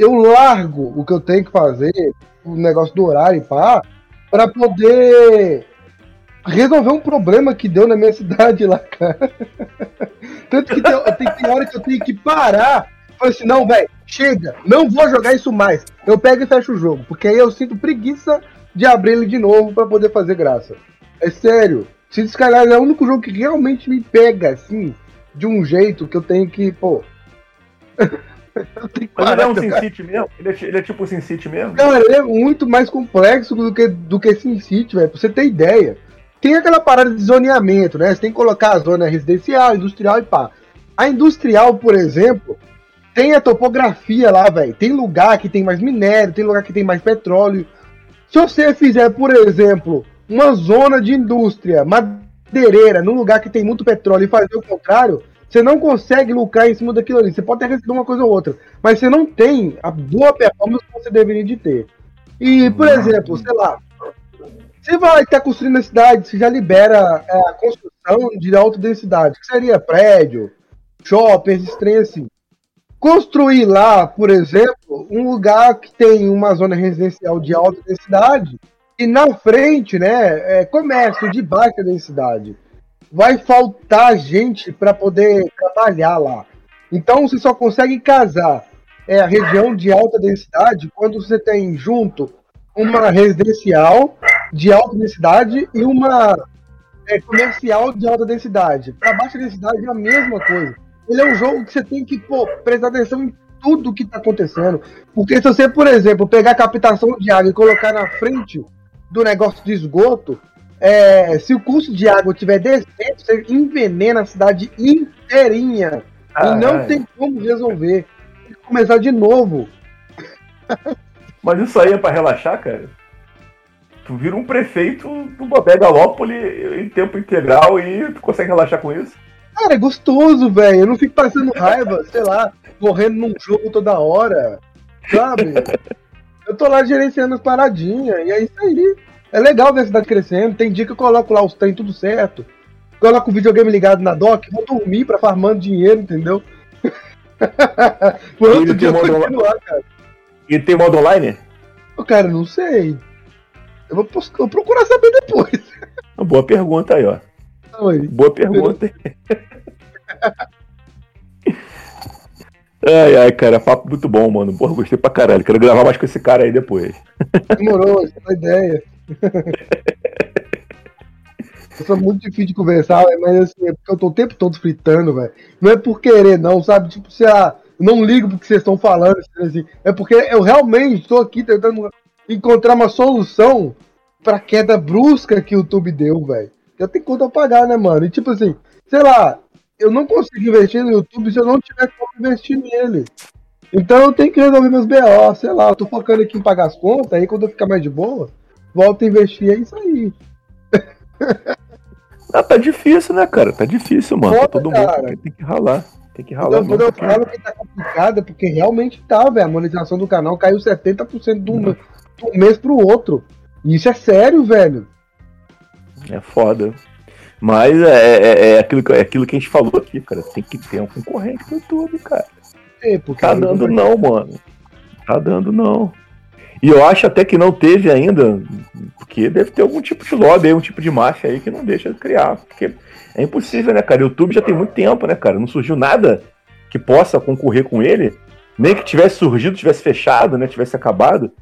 eu largo o que eu tenho que fazer, o negócio do horário e pá, para poder resolver um problema que deu na minha (laughs) cidade lá, cara. Tanto que tem, tem, tem hora que eu tenho que parar. Falei assim, não, velho, chega, não vou jogar isso mais. Eu pego e fecho o jogo, porque aí eu sinto preguiça de abrir ele de novo para poder fazer graça. É sério. Se Skylines é o único jogo que realmente me pega, assim, de um jeito que eu tenho que, pô. (laughs) Mas ele é um Sin City mesmo? Ele é, ele é tipo Sin City mesmo? Cara, ele é muito mais complexo do que, do que Sin City, velho. Pra você ter ideia. Tem aquela parada de zoneamento, né? Você tem que colocar a zona residencial, industrial e pá. A industrial, por exemplo, tem a topografia lá, velho. Tem lugar que tem mais minério, tem lugar que tem mais petróleo. Se você fizer, por exemplo, uma zona de indústria madeireira num lugar que tem muito petróleo e fazer o contrário, você não consegue lucrar em cima daquilo ali. Você pode até receber uma coisa ou outra, mas você não tem a boa performance que você deveria de ter. E, por uhum. exemplo, sei lá, você vai estar construindo a cidade, você já libera é, a construção de alta densidade, que seria prédio, shopping, esses trem assim. Construir lá, por exemplo, um lugar que tem uma zona residencial de alta densidade e na frente, né, é comércio de baixa densidade vai faltar gente para poder trabalhar lá. Então você só consegue casar é, a região de alta densidade quando você tem junto uma residencial de alta densidade e uma é, comercial de alta densidade. Para baixa densidade é a mesma coisa. Ele é um jogo que você tem que pô, prestar atenção em tudo que está acontecendo. Porque se você, por exemplo, pegar a captação de água e colocar na frente do negócio de esgoto, é, se o curso de água tiver descendo, você envenena a cidade inteirinha. Ah, e não é. tem como resolver. Tem que começar de novo. (laughs) Mas isso aí é pra relaxar, cara? Tu vira um prefeito do Megalópole em tempo integral e tu consegue relaxar com isso? Cara, é gostoso, velho. Eu não fico passando raiva, sei lá, correndo num jogo toda hora. Sabe? (laughs) Eu tô lá gerenciando as paradinhas e é isso aí. É legal ver a cidade crescendo. Tem dia que eu coloco lá os trem tudo certo. Coloco o videogame ligado na dock, vou dormir pra farmando dinheiro, entendeu? Por outro dia continuar, cara. E tem modo online? Cara, não sei. Eu vou, eu vou procurar saber depois. Uma boa pergunta aí, ó. Oi. Boa pergunta. (laughs) ai, ai, cara, papo muito bom, mano. Porra, gostei pra caralho. Quero gravar mais com esse cara aí depois. Demorou, essa é ideia. (laughs) Eu sou muito difícil de conversar, véio, mas assim, é porque eu tô o tempo todo fritando, velho. Não é por querer, não, sabe? Tipo, sei lá, não ligo porque vocês estão falando, assim. É porque eu realmente estou aqui tentando encontrar uma solução pra queda brusca que o YouTube deu, velho. Eu tenho conta a pagar, né, mano? E tipo assim, sei lá, eu não consigo investir no YouTube se eu não tiver como investir nele. Então eu tenho que resolver meus BO, sei lá, eu tô focando aqui em pagar as contas, aí quando eu ficar mais de boa, volto a investir, é isso aí. (laughs) Ah, tá difícil, né, cara? Tá difícil, mano. Foda, Todo cara. mundo tem que ralar. Tem que ralar. Então, quando eu falo que tá complicado, é porque realmente tá, velho. A monetização do canal caiu 70% de um, de um mês pro outro. E isso é sério, velho. É foda. Mas é, é, é aquilo, que- é aquilo que a gente falou aqui, cara. Tem que ter um concorrente no YouTube, cara. É, porque Tá dando não, mano. Tá dando não. E eu acho até que não teve ainda, porque deve ter algum tipo de lobby aí, um tipo de máfia aí que não deixa de criar. Porque é impossível, né, cara? O YouTube já tem muito tempo, né, cara? Não surgiu nada que possa concorrer com ele. Nem que tivesse surgido, tivesse fechado, né? Tivesse acabado.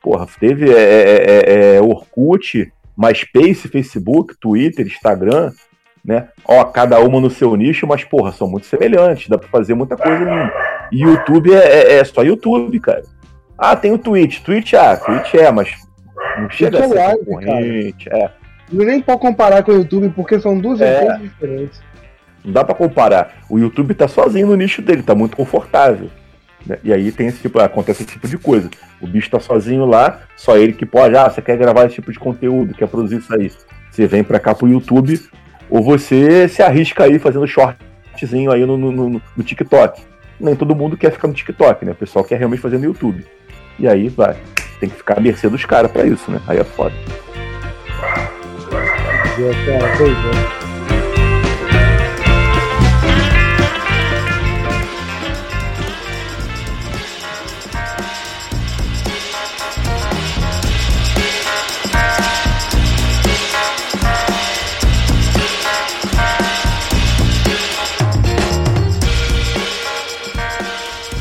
Porra, teve é, é, é, é, Orkut, MySpace, Facebook, Twitter, Instagram, né? Ó, cada uma no seu nicho, mas, porra, são muito semelhantes. Dá pra fazer muita coisa ali. E YouTube é, é- é só YouTube, cara. Ah, tem o Twitch. Twitch, ah, Twitch é, mas não chega é a ser live, concorrente. É, Não nem pode comparar com o YouTube, porque são duas É. empresas diferentes. não dá pra comparar. O YouTube tá sozinho no nicho dele, tá muito confortável. né? E aí tem esse tipo, acontece esse tipo de coisa. O bicho tá sozinho lá, só ele que pode, ah, você quer gravar esse tipo de conteúdo, quer produzir isso aí. Você vem pra cá pro YouTube, ou você se arrisca aí fazendo shortzinho aí no, no, no- no TikTok. Nem todo mundo quer ficar no TikTok, né? O pessoal quer realmente fazer no YouTube. E aí, vai, tem que ficar à mercê dos caras pra isso, né? Aí é foda. É, cara, pois é.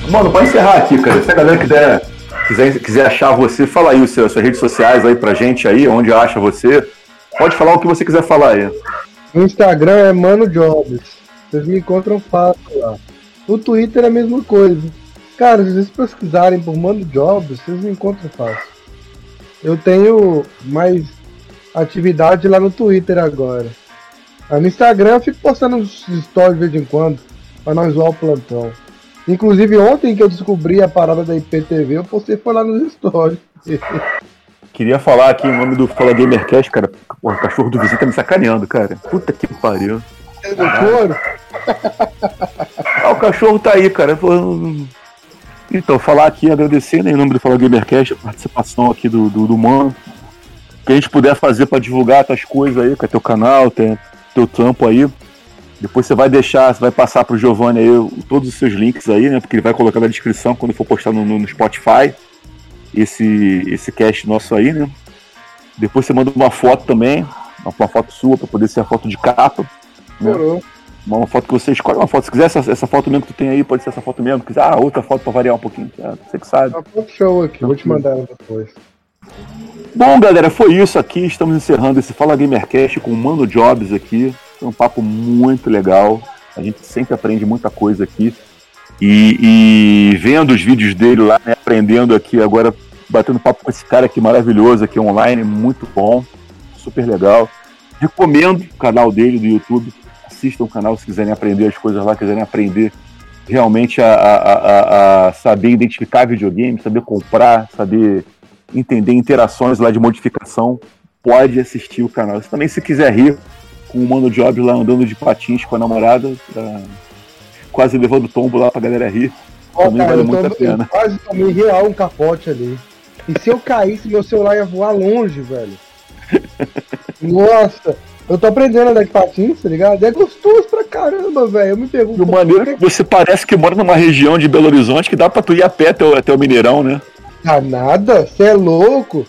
Mano, pra encerrar aqui, cara, se a galera quiser, quiser, quiser achar você, fala aí os seus, suas redes sociais aí pra gente aí, onde acha você. Pode falar o que você quiser falar aí. No Instagram é Mano Jobs. Vocês me encontram fácil lá. No Twitter é a mesma coisa. Cara, se vocês pesquisarem por Mano Jobs, vocês me encontram fácil. Eu tenho mais atividade lá no Twitter agora. Aí no Instagram eu fico postando uns stories de vez em quando, pra nós zoar o plantão. Inclusive ontem que eu descobri a parada da IPTV, postei foi lá nos stories. (laughs) Queria falar aqui em nome do Fala Gamercast, cara. Porra, o cachorro do vizinho tá me sacaneando, cara. Puta que pariu. Do couro? (laughs) Ah, o cachorro tá aí, cara. Então, falar aqui, agradecendo em nome do Fala Gamercast, a participação aqui do, do, do Mano. O que a gente puder fazer pra divulgar tuas coisas aí, com teu canal, teu, teu trampo aí. Depois você vai deixar, você vai passar pro Giovanni aí todos os seus links aí, né? Porque ele vai colocar na descrição quando for postar no, no- Spotify esse, esse cast nosso aí, né? Depois você manda uma foto também, uma, uma foto sua pra poder ser a foto de capa. Né? Demorou. Uma foto que você escolhe, uma foto. Se quiser essa, essa foto mesmo que tu tem aí, pode ser essa foto mesmo. Se quiser, ah, outra foto pra variar um pouquinho. Ah, você que sabe. Tá foto show aqui, vou te mandar ela depois. Bom, galera, foi isso aqui. Estamos encerrando esse Fala Gamercast com o Mano Jobs aqui. Foi um papo muito legal. A gente sempre aprende muita coisa aqui. E, e vendo os vídeos dele lá, né, aprendendo aqui, agora batendo papo com esse cara aqui maravilhoso aqui online, muito bom, super legal. Recomendo o canal dele do YouTube. Assistam o canal se quiserem aprender as coisas lá, quiserem aprender realmente a, a- a- a saber identificar videogame, saber comprar, saber entender interações lá de modificação, pode assistir o canal. Também se quiser rir com o Mano Job lá andando de patins com a namorada, tá quase levando tombo lá pra galera rir. Ó, Também cara, vale muito tô- a pena. eu quase tomei real um capote ali. E se eu caísse, meu celular ia voar longe, velho. (laughs) Nossa, eu tô aprendendo a andar de patins, tá ligado? É gostoso pra caramba, velho. Eu me pergunto. E o maneiro é que você parece que mora numa região de Belo Horizonte que dá pra tu ir a pé até o, até o Mineirão, né? Tá nada? Você é louco?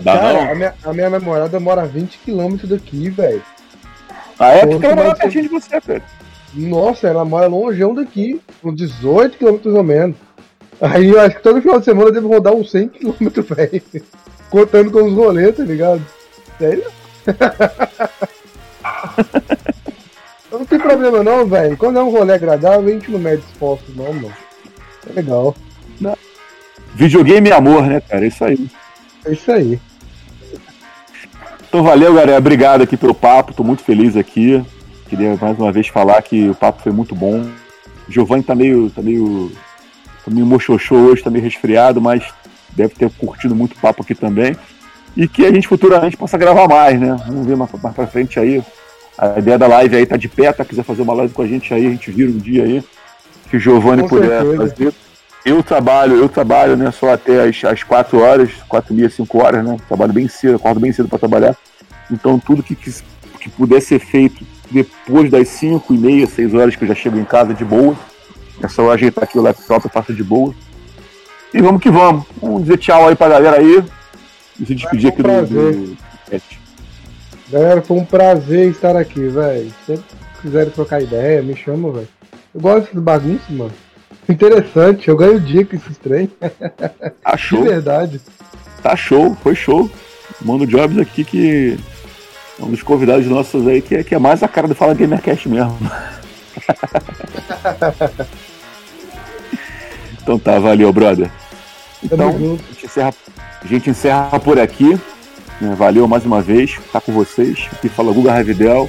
Dá cara, não? a minha, a minha namorada mora a 20km daqui, velho. A época ela mora pertinho de você, Pedro. Nossa, ela mora longeão daqui, uns 18 quilômetros ou menos. Aí eu acho que todo final de semana eu devo rodar uns 100 quilômetros, velho. (laughs) Contando com os rolês, tá ligado? Sério? (laughs) não tem problema não, velho. Quando é um rolê agradável, a gente não mede esforço não, mano. É legal. Videogame e amor, né, cara? É isso aí. É isso aí. Então valeu, galera. Obrigado aqui pelo papo. Tô muito feliz aqui. Queria mais uma vez falar que o papo foi muito bom. O Giovanni tá meio. tá meio. tá meio mochochô hoje, tá meio resfriado, mas deve ter curtido muito o papo aqui também. E que a gente futuramente possa gravar mais, né? Vamos ver mais, mais pra frente aí. A ideia da live aí tá de pé, tá? Quiser fazer uma live com a gente aí, a gente vira um dia aí. Que o Giovanni puder fazer. Eu trabalho, eu trabalho, né, só até as, as 4 horas, 4 e meia, 5 horas, né? Trabalho bem cedo, acordo bem cedo para trabalhar. Então tudo que, que, que puder ser feito depois das 5 e meia, 6 horas que eu já chego em casa de boa. É só eu ajeitar aqui o laptop, eu faço de boa. E vamos que vamos. Vamos dizer tchau aí pra galera aí. E se despedir aqui do, do. Galera, foi um prazer estar aqui, velho. Sempre que quiserem trocar ideia, me chama, velho. Eu gosto de bagunça, mano. Interessante, eu ganho dia com esses trem. Tá (laughs) De show, verdade. tá show, foi show. Mano Jobs aqui que é um dos convidados nossos aí que é, que é mais a cara do Fala Gamercast mesmo. (laughs) então tá, valeu, brother. Então, a gente encerra, a gente encerra por aqui. né? Valeu mais uma vez, tá com vocês. Aqui fala Guga Ravidel,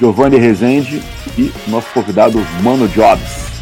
Giovanni Rezende e nosso convidado Mano Jobs.